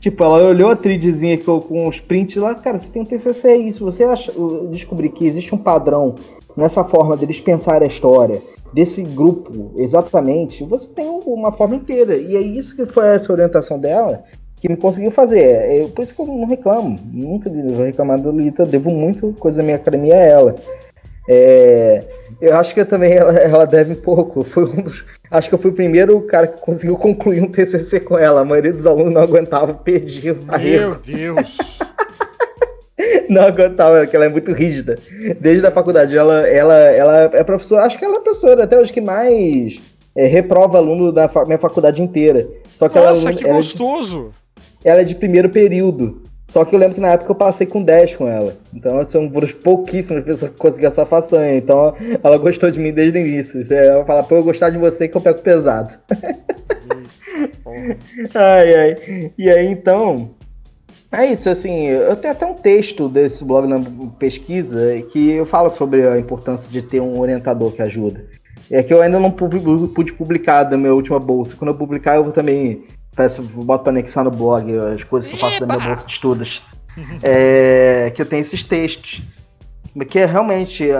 Tipo, ela olhou a tridzinha com, com os prints lá, cara, você tem um TCC aí. Se você acha, descobrir que existe um padrão nessa forma deles pensar a história, desse grupo exatamente, você tem uma forma inteira. E é isso que foi essa orientação dela que me conseguiu fazer. É, por isso que eu não reclamo. Nunca vou reclamar do Lita, devo muito coisa da minha academia a ela. É, eu acho que também ela, ela deve pouco. Foi um dos, acho que eu fui o primeiro cara que conseguiu concluir um TCC com ela. A maioria dos alunos não aguentava, perdia. Meu Deus! não aguentava, porque ela é muito rígida. Desde a faculdade, ela, ela, ela é professora, acho que ela é professora até hoje que mais é, reprova aluno da fa minha faculdade inteira. Só que Nossa, ela, que ela gostoso! É de, ela é de primeiro período. Só que eu lembro que na época eu passei com 10 com ela. Então sou um dos pouquíssimas pessoas que conseguiu essa façanha. Então ela gostou de mim desde o início. Ela fala, pô, eu gostar de você que eu pego pesado. ai, ai. E aí então, é isso, assim, eu tenho até um texto desse blog na pesquisa que eu falo sobre a importância de ter um orientador que ajuda. É que eu ainda não pude publicar da minha última bolsa. Quando eu publicar, eu vou também peço, boto para anexar no blog as coisas que eu faço da minha bolsa de estudos. é, que eu tenho esses textos. Que é realmente é,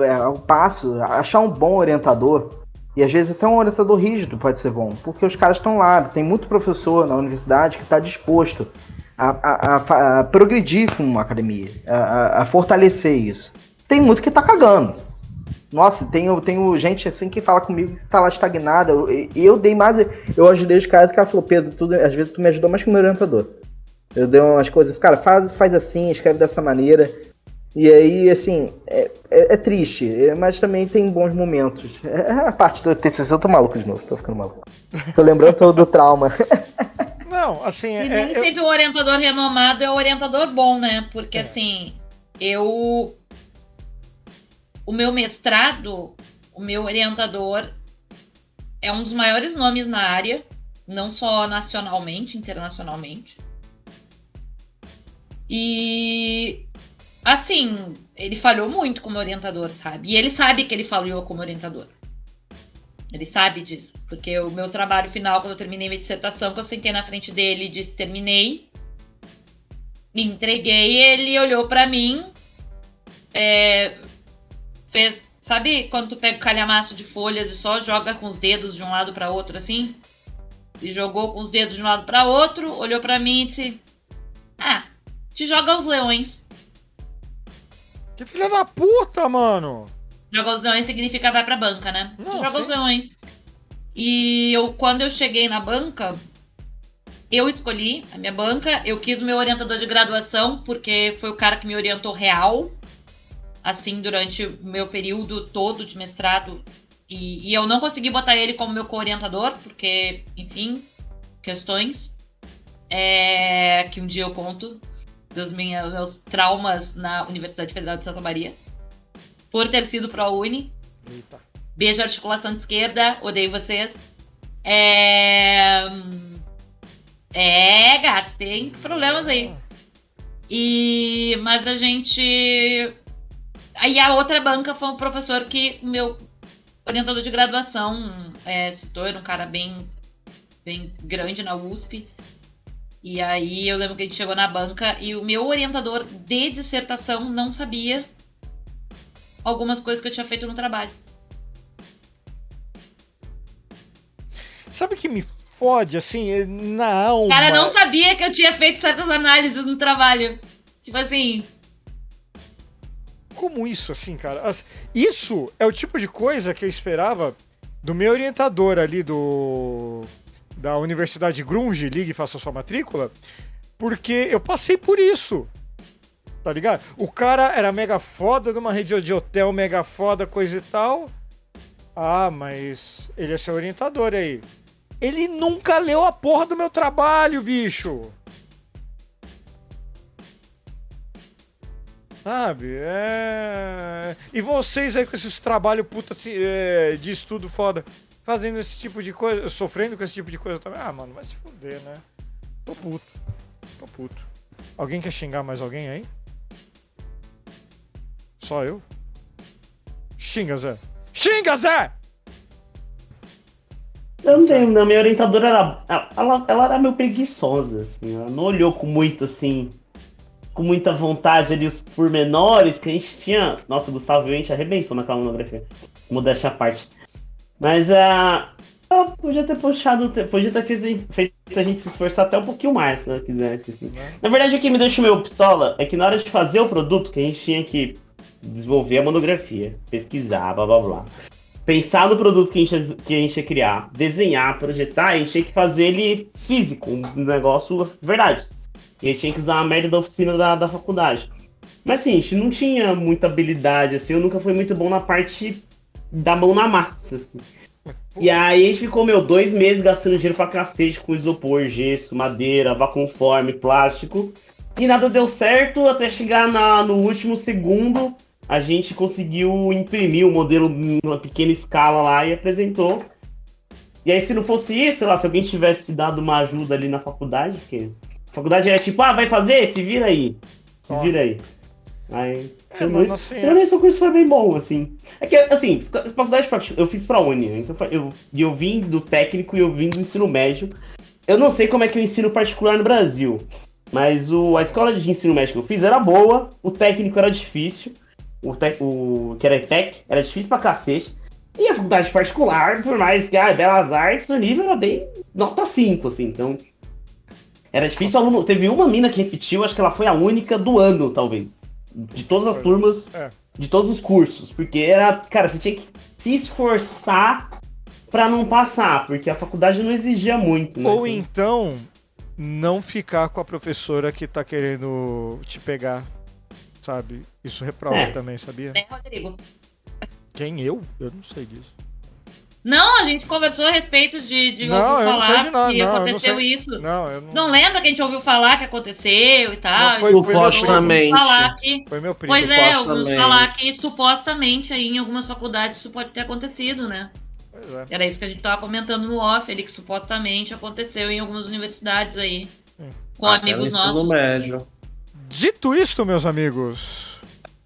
é o passo, achar um bom orientador. E às vezes até um orientador rígido pode ser bom, porque os caras estão lá, tem muito professor na universidade que está disposto a, a, a, a progredir com uma academia, a, fortalecer isso. Tem muito que tá cagando. Nossa, tenho, tenho gente assim que fala comigo que tá lá estagnada. Eu, eu dei mais. Eu ajudei os caras que ela falou, Pedro, tudo, às vezes tu me ajudou mais que o meu orientador. Eu dei umas coisas, cara, faz, faz assim, escreve dessa maneira. E aí, assim, é, é, é triste, mas também tem bons momentos. É, a parte do TCC, eu tô maluco de novo, tô ficando maluco. Tô lembrando todo do trauma. Não, assim. E nem é, sempre eu... o orientador renomado é o orientador bom, né? Porque, é. assim, eu. O meu mestrado, o meu orientador é um dos maiores nomes na área, não só nacionalmente, internacionalmente. E. Assim, ele falhou muito como orientador, sabe? E ele sabe que ele falhou como orientador. Ele sabe disso. Porque o meu trabalho final, quando eu terminei minha dissertação, que eu sentei na frente dele e disse terminei. Entreguei, ele olhou para mim, é, fez. Sabe quando tu pega o calhamaço de folhas e só joga com os dedos de um lado para outro assim? E jogou com os dedos de um lado para outro, olhou para mim e disse: Ah, te joga os leões. Que filha da puta, mano! Joga os leões significa vai pra banca, né? Não, Joga sim. os leões. E eu, quando eu cheguei na banca, eu escolhi a minha banca, eu quis o meu orientador de graduação, porque foi o cara que me orientou real, assim, durante o meu período todo de mestrado. E, e eu não consegui botar ele como meu co-orientador, porque, enfim, questões é, que um dia eu conto dos minhas, meus traumas na Universidade Federal de Santa Maria por ter sido ProUni. Eita. Beijo articulação de esquerda, odeio vocês. É. É, gato, tem problemas aí. E. Mas a gente. Aí a outra banca foi um professor que meu orientador de graduação é, citou, era um cara bem, bem grande na USP. E aí eu lembro que a gente chegou na banca e o meu orientador de dissertação não sabia algumas coisas que eu tinha feito no trabalho. Sabe que me fode, assim, na alma. O cara não sabia que eu tinha feito certas análises no trabalho. Tipo assim, Como isso, assim, cara? Isso é o tipo de coisa que eu esperava do meu orientador ali do da Universidade Grunge, ligue e faça sua matrícula, porque eu passei por isso. Tá ligado? O cara era mega foda numa rede de hotel mega foda, coisa e tal. Ah, mas ele é seu orientador aí. Ele nunca leu a porra do meu trabalho, bicho. Sabe? É. E vocês aí com esses trabalhos puta assim, é, de estudo foda, fazendo esse tipo de coisa, sofrendo com esse tipo de coisa também. Ah, mano, vai se fuder, né? Tô puto. Tô puto. Alguém quer xingar mais alguém aí? Só eu? Xinga, Zé. Xinga, Zé! Eu não tenho, não. Minha orientadora era. Ela, ela era meio preguiçosa, assim. Ela não olhou com muito, assim. Com muita vontade ali os pormenores que a gente tinha. Nossa, o Gustavo, a gente arrebentou naquela monografia. Modéstia à parte. Mas a. ela podia ter puxado. Podia ter feito, feito a gente se esforçar até um pouquinho mais, se ela quisesse, assim. Na verdade, o que me deixa meio pistola é que na hora de fazer o produto, que a gente tinha que desenvolver a monografia, pesquisar, blá blá blá. Pensar no produto que a, gente, ia- que a gente ia criar, desenhar, projetar, a gente tinha que fazer ele físico, um negócio verdade. E a gente tinha que usar a merda da oficina da, da faculdade. Mas assim, a gente não tinha muita habilidade, assim, eu nunca fui muito bom na parte da mão na massa, assim. E aí a gente ficou, meu, dois meses gastando dinheiro pra cacete com isopor, gesso, madeira, vacuumforme, plástico. E nada deu certo até chegar na, no último segundo. A gente conseguiu imprimir o modelo em uma pequena escala lá e apresentou. E aí, se não fosse isso, sei lá, se alguém tivesse dado uma ajuda ali na faculdade, porque a faculdade era tipo, ah, vai fazer? Se vira aí. Se vira aí. Aí, É, mano, isso- assim, isso, o curso foi bem bom, assim. É que, assim, faculdade eu fiz pra Uni, então eu, eu vim do técnico e eu vim do ensino médio. Eu não sei como é que é o ensino particular no Brasil, mas o, a escola de ensino médio que eu fiz era boa, o técnico era difícil, o, tec, o que era ETEC era difícil pra cacete. E a faculdade particular, por mais que, ah, Belas Artes, o nível era bem nota 5, assim, então... Era difícil o aluno... Teve uma mina que repetiu, acho que ela foi a única do ano, talvez. De todas as turmas, É. de todos os cursos. Porque era... Cara, você tinha que se esforçar pra não passar, porque a faculdade não exigia muito, né? Ou então, não ficar com a professora que tá querendo te pegar, sabe? Isso reprova É. também, sabia? né, Rodrigo? Quem eu? Eu não sei disso. Não, a gente conversou a respeito de, de Não, ouvir não falar nada, que não, eu não aconteceu isso. Não, eu não. Não lembra que a gente ouviu falar que aconteceu e tal? Não, foi- ouviu Supostamente. falar que Foi meu primo. Pois é, ouvimos falar que supostamente aí em algumas faculdades isso pode ter acontecido, né? Pois é. Era isso que a gente tava comentando no off, ali que supostamente aconteceu em algumas universidades aí. Hum. Com Até no amigos ensino nossos. médio. Dito isto, meus amigos,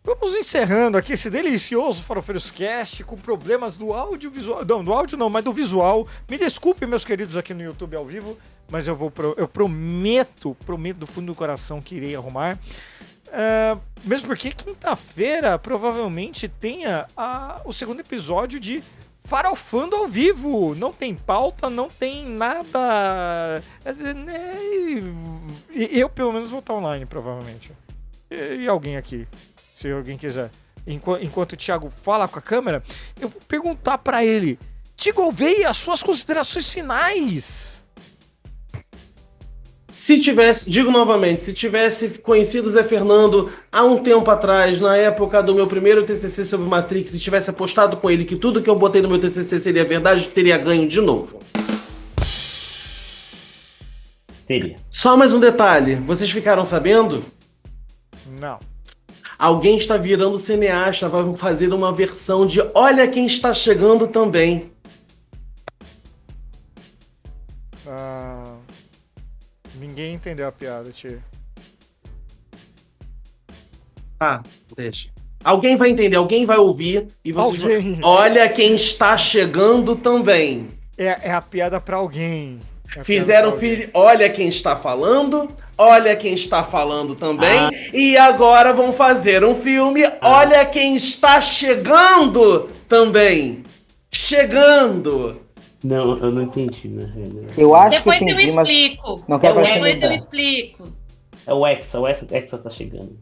vamos encerrando aqui esse delicioso Farofeiros Cast com problemas do audiovisual. Não, do áudio não, mas do visual. Me desculpe, meus queridos aqui no YouTube ao vivo, mas eu vou pro- eu prometo, prometo do fundo do coração que irei arrumar. É, mesmo porque quinta-feira provavelmente tenha a- o segundo episódio de Farofando ao vivo. Não tem pauta, não tem nada. Né, Eu, pelo menos, vou estar online, provavelmente. E, alguém aqui, se alguém quiser. Enqu- enquanto o Thiago fala com a câmera, eu vou perguntar pra ele: Tigo as suas considerações finais. Se tivesse, digo novamente, se tivesse conhecido Zé Fernando há um tempo atrás, na época do meu primeiro TCC sobre Matrix, e tivesse apostado com ele que tudo que eu botei no meu TCC seria verdade, teria ganho de novo. Teria. Só mais um detalhe, vocês ficaram sabendo? Não. Alguém está virando cineasta, vai fazer uma versão de Olha quem está chegando também. Ah, ninguém entendeu a piada, tio. Ah, deixa. Alguém vai entender, alguém vai ouvir e vocês vão... Alguém. Olha quem está chegando também. É, é a piada pra alguém. É Fizeram filho. Olha quem está falando. Olha quem está falando também. Ah. E agora vão fazer um filme. Olha quem está chegando também. Chegando. Não, eu não entendi, na realidade. Eu acho Depois que eu entendi, mas explico. não quero Eu Depois eu explico. É o Hexa, o Hexa, Hexa tá chegando.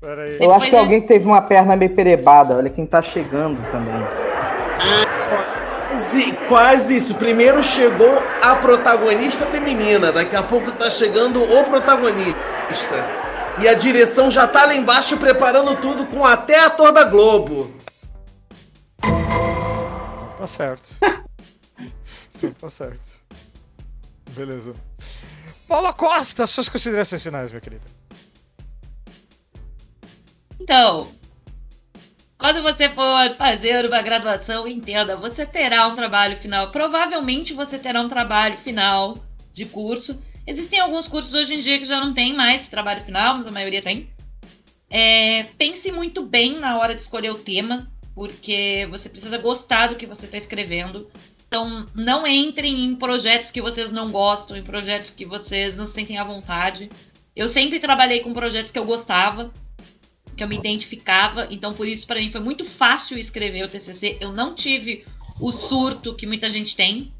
Pera aí. Eu acho que Depois eu alguém teve uma perna meio perebada. Olha quem tá chegando também. Quase, quase isso. Primeiro chegou a protagonista feminina, daqui a pouco tá chegando o protagonista. E a direção já tá lá embaixo preparando tudo com até ator da Globo. Tá certo. tá certo. Beleza. Paula Costa, suas considerações finais, minha querida. Então, quando você for fazer uma graduação, entenda, você terá um trabalho final. Provavelmente você terá um trabalho final de curso. Existem alguns cursos hoje em dia que já não tem mais trabalho final, mas a maioria tem. É, pense muito bem na hora de escolher o tema, porque você precisa gostar do que você está escrevendo. Então, não entrem em projetos que vocês não gostam, em projetos que vocês não se sentem à vontade. Eu sempre trabalhei com projetos que eu gostava, que eu me identificava, então por isso para mim foi muito fácil escrever o TCC. Eu não tive o surto que muita gente tem.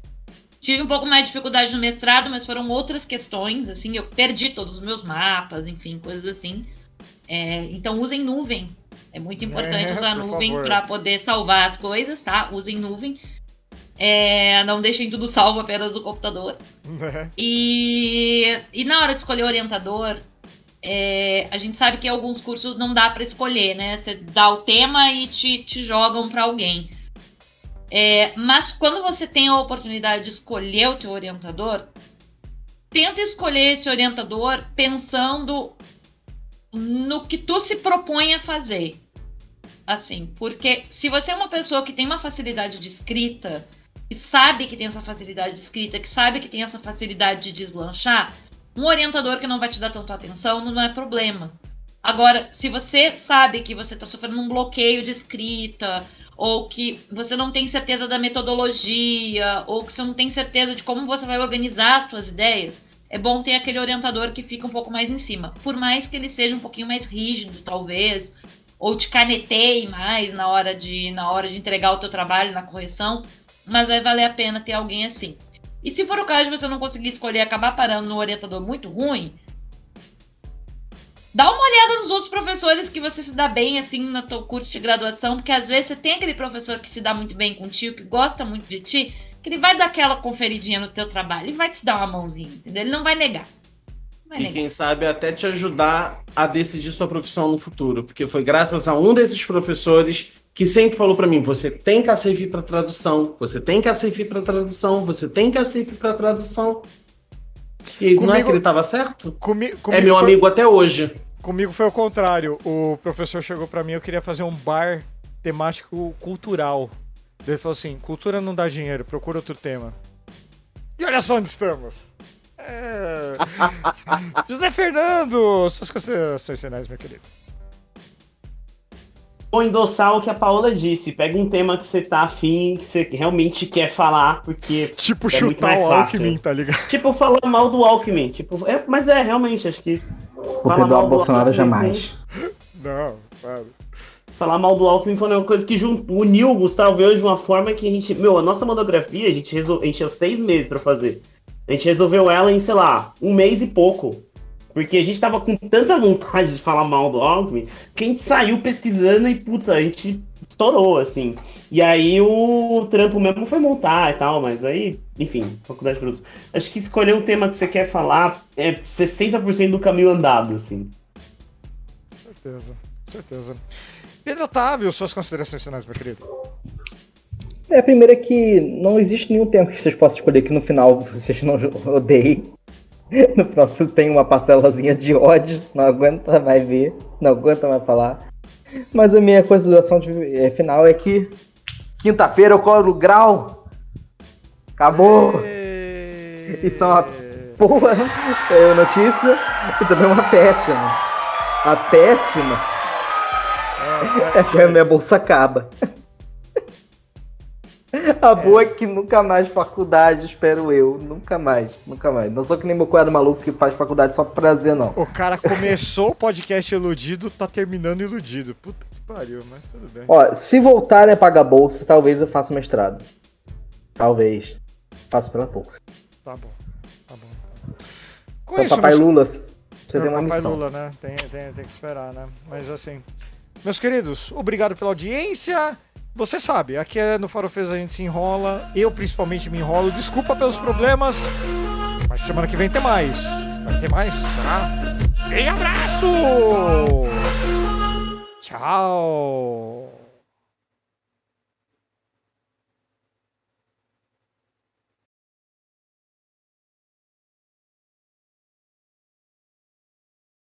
Tive um pouco mais de dificuldade no mestrado, mas foram outras questões, assim, eu perdi todos os meus mapas, enfim, coisas assim. É, então usem nuvem. É muito importante É, usar nuvem para poder salvar as coisas, tá? Usem nuvem. É, não deixem tudo salvo apenas no computador. Né? E, e na hora de escolher orientador, é, a gente sabe que alguns cursos não dá para escolher, né? Você dá o tema e te, te jogam para alguém. É, mas quando você tem a oportunidade de escolher o teu orientador, tenta escolher esse orientador pensando no que tu se propõe a fazer. Assim, porque se você é uma pessoa que tem uma facilidade de escrita, que sabe que tem essa facilidade de escrita, que sabe que tem essa facilidade de deslanchar, um orientador que não vai te dar tanta atenção não é problema. Agora, se você sabe que você está sofrendo um bloqueio de escrita, ou que você não tem certeza da metodologia, ou que você não tem certeza de como você vai organizar as suas ideias, é bom ter aquele orientador que fica um pouco mais em cima. Por mais que ele seja um pouquinho mais rígido, talvez, ou te caneteie mais na hora de, na hora de entregar o teu trabalho, na correção, mas vai valer a pena ter alguém assim. E se for o caso de você não conseguir escolher acabar parando no orientador muito ruim, dá uma olhada nos outros professores que você se dá bem assim no teu curso de graduação, porque às vezes você tem aquele professor que se dá muito bem contigo, que gosta muito de ti, que ele vai dar aquela conferidinha no teu trabalho e vai te dar uma mãozinha, entendeu? Ele não vai negar. Vai E negar. quem sabe até te ajudar a decidir sua profissão no futuro, porque foi graças a um desses professores que sempre falou pra mim: você tem que servir para tradução, você tem que servir para tradução, você tem que servir para tradução. E não é Comigo- que ele tava certo? Comi- É comigo meu foi- amigo até hoje. Comigo foi o contrário. O professor chegou pra mim, eu queria fazer um bar temático cultural. Ele falou assim: cultura não dá dinheiro, procura outro tema. E olha só onde estamos. É... José Fernando, suas considerações finais, meu querido. Vou endossar o que a Paola disse. Pega um tema que você tá afim, que você realmente quer falar, porque. Tipo, É muito chutar mais o fácil. Alckmin, tá ligado? Tipo, falar mal do Alckmin. Tipo, é, mas é, realmente, acho que. Vou perdoar o do Bolsonaro Alckmin, jamais. Não, sabe? Falar mal do Alckmin foi uma coisa que uniu o Gustavo e eu de uma forma que a gente. Meu, a nossa monografia, a gente, resol... a gente tinha seis meses pra fazer. A gente resolveu ela em, sei lá, um mês e pouco. Porque a gente tava com tanta vontade de falar mal do Alckmin que a gente saiu pesquisando e, puta, a gente estourou, assim. E aí o trampo mesmo foi montar e tal, mas aí, enfim, faculdade de produto. Acho que escolher um tema que você quer falar é 60% do caminho andado, assim. Certeza, certeza. Pedro Otávio, suas considerações finais, meu querido. É, a primeira é que não existe nenhum tempo que vocês possam escolher que no final vocês não odeiem. No final você tem uma parcelazinha de ódio, não aguenta mais ver, não aguenta mais falar. Mas a minha consideração de, é, final é que quinta-feira eu colo o grau. Acabou! Isso é uma boa é, notícia e também uma péssima. A péssima é que a minha bolsa acaba. A boa é que nunca mais faculdade, espero eu. Nunca mais, nunca mais. Não sou que nem meu cunhado maluco que faz faculdade só por prazer, não. O cara começou o podcast iludido, tá terminando iludido. Puta que pariu, mas tudo bem. Ó, se voltarem a pagar bolsa, talvez eu faça mestrado. Talvez. Faço pela poucos. Tá bom, tá bom. Com Então, isso, Papai meus- Lula, você É, tem uma Papai missão. Lula, né? Tem, tem, tem que esperar, né? Mas assim. Meus queridos, obrigado pela audiência. Você sabe, aqui é no Farofeza a gente se enrola. Eu principalmente me enrolo. Desculpa pelos problemas. Mas semana que vem tem mais. Vai ter mais? Será? Beijo, abraço! Tchau!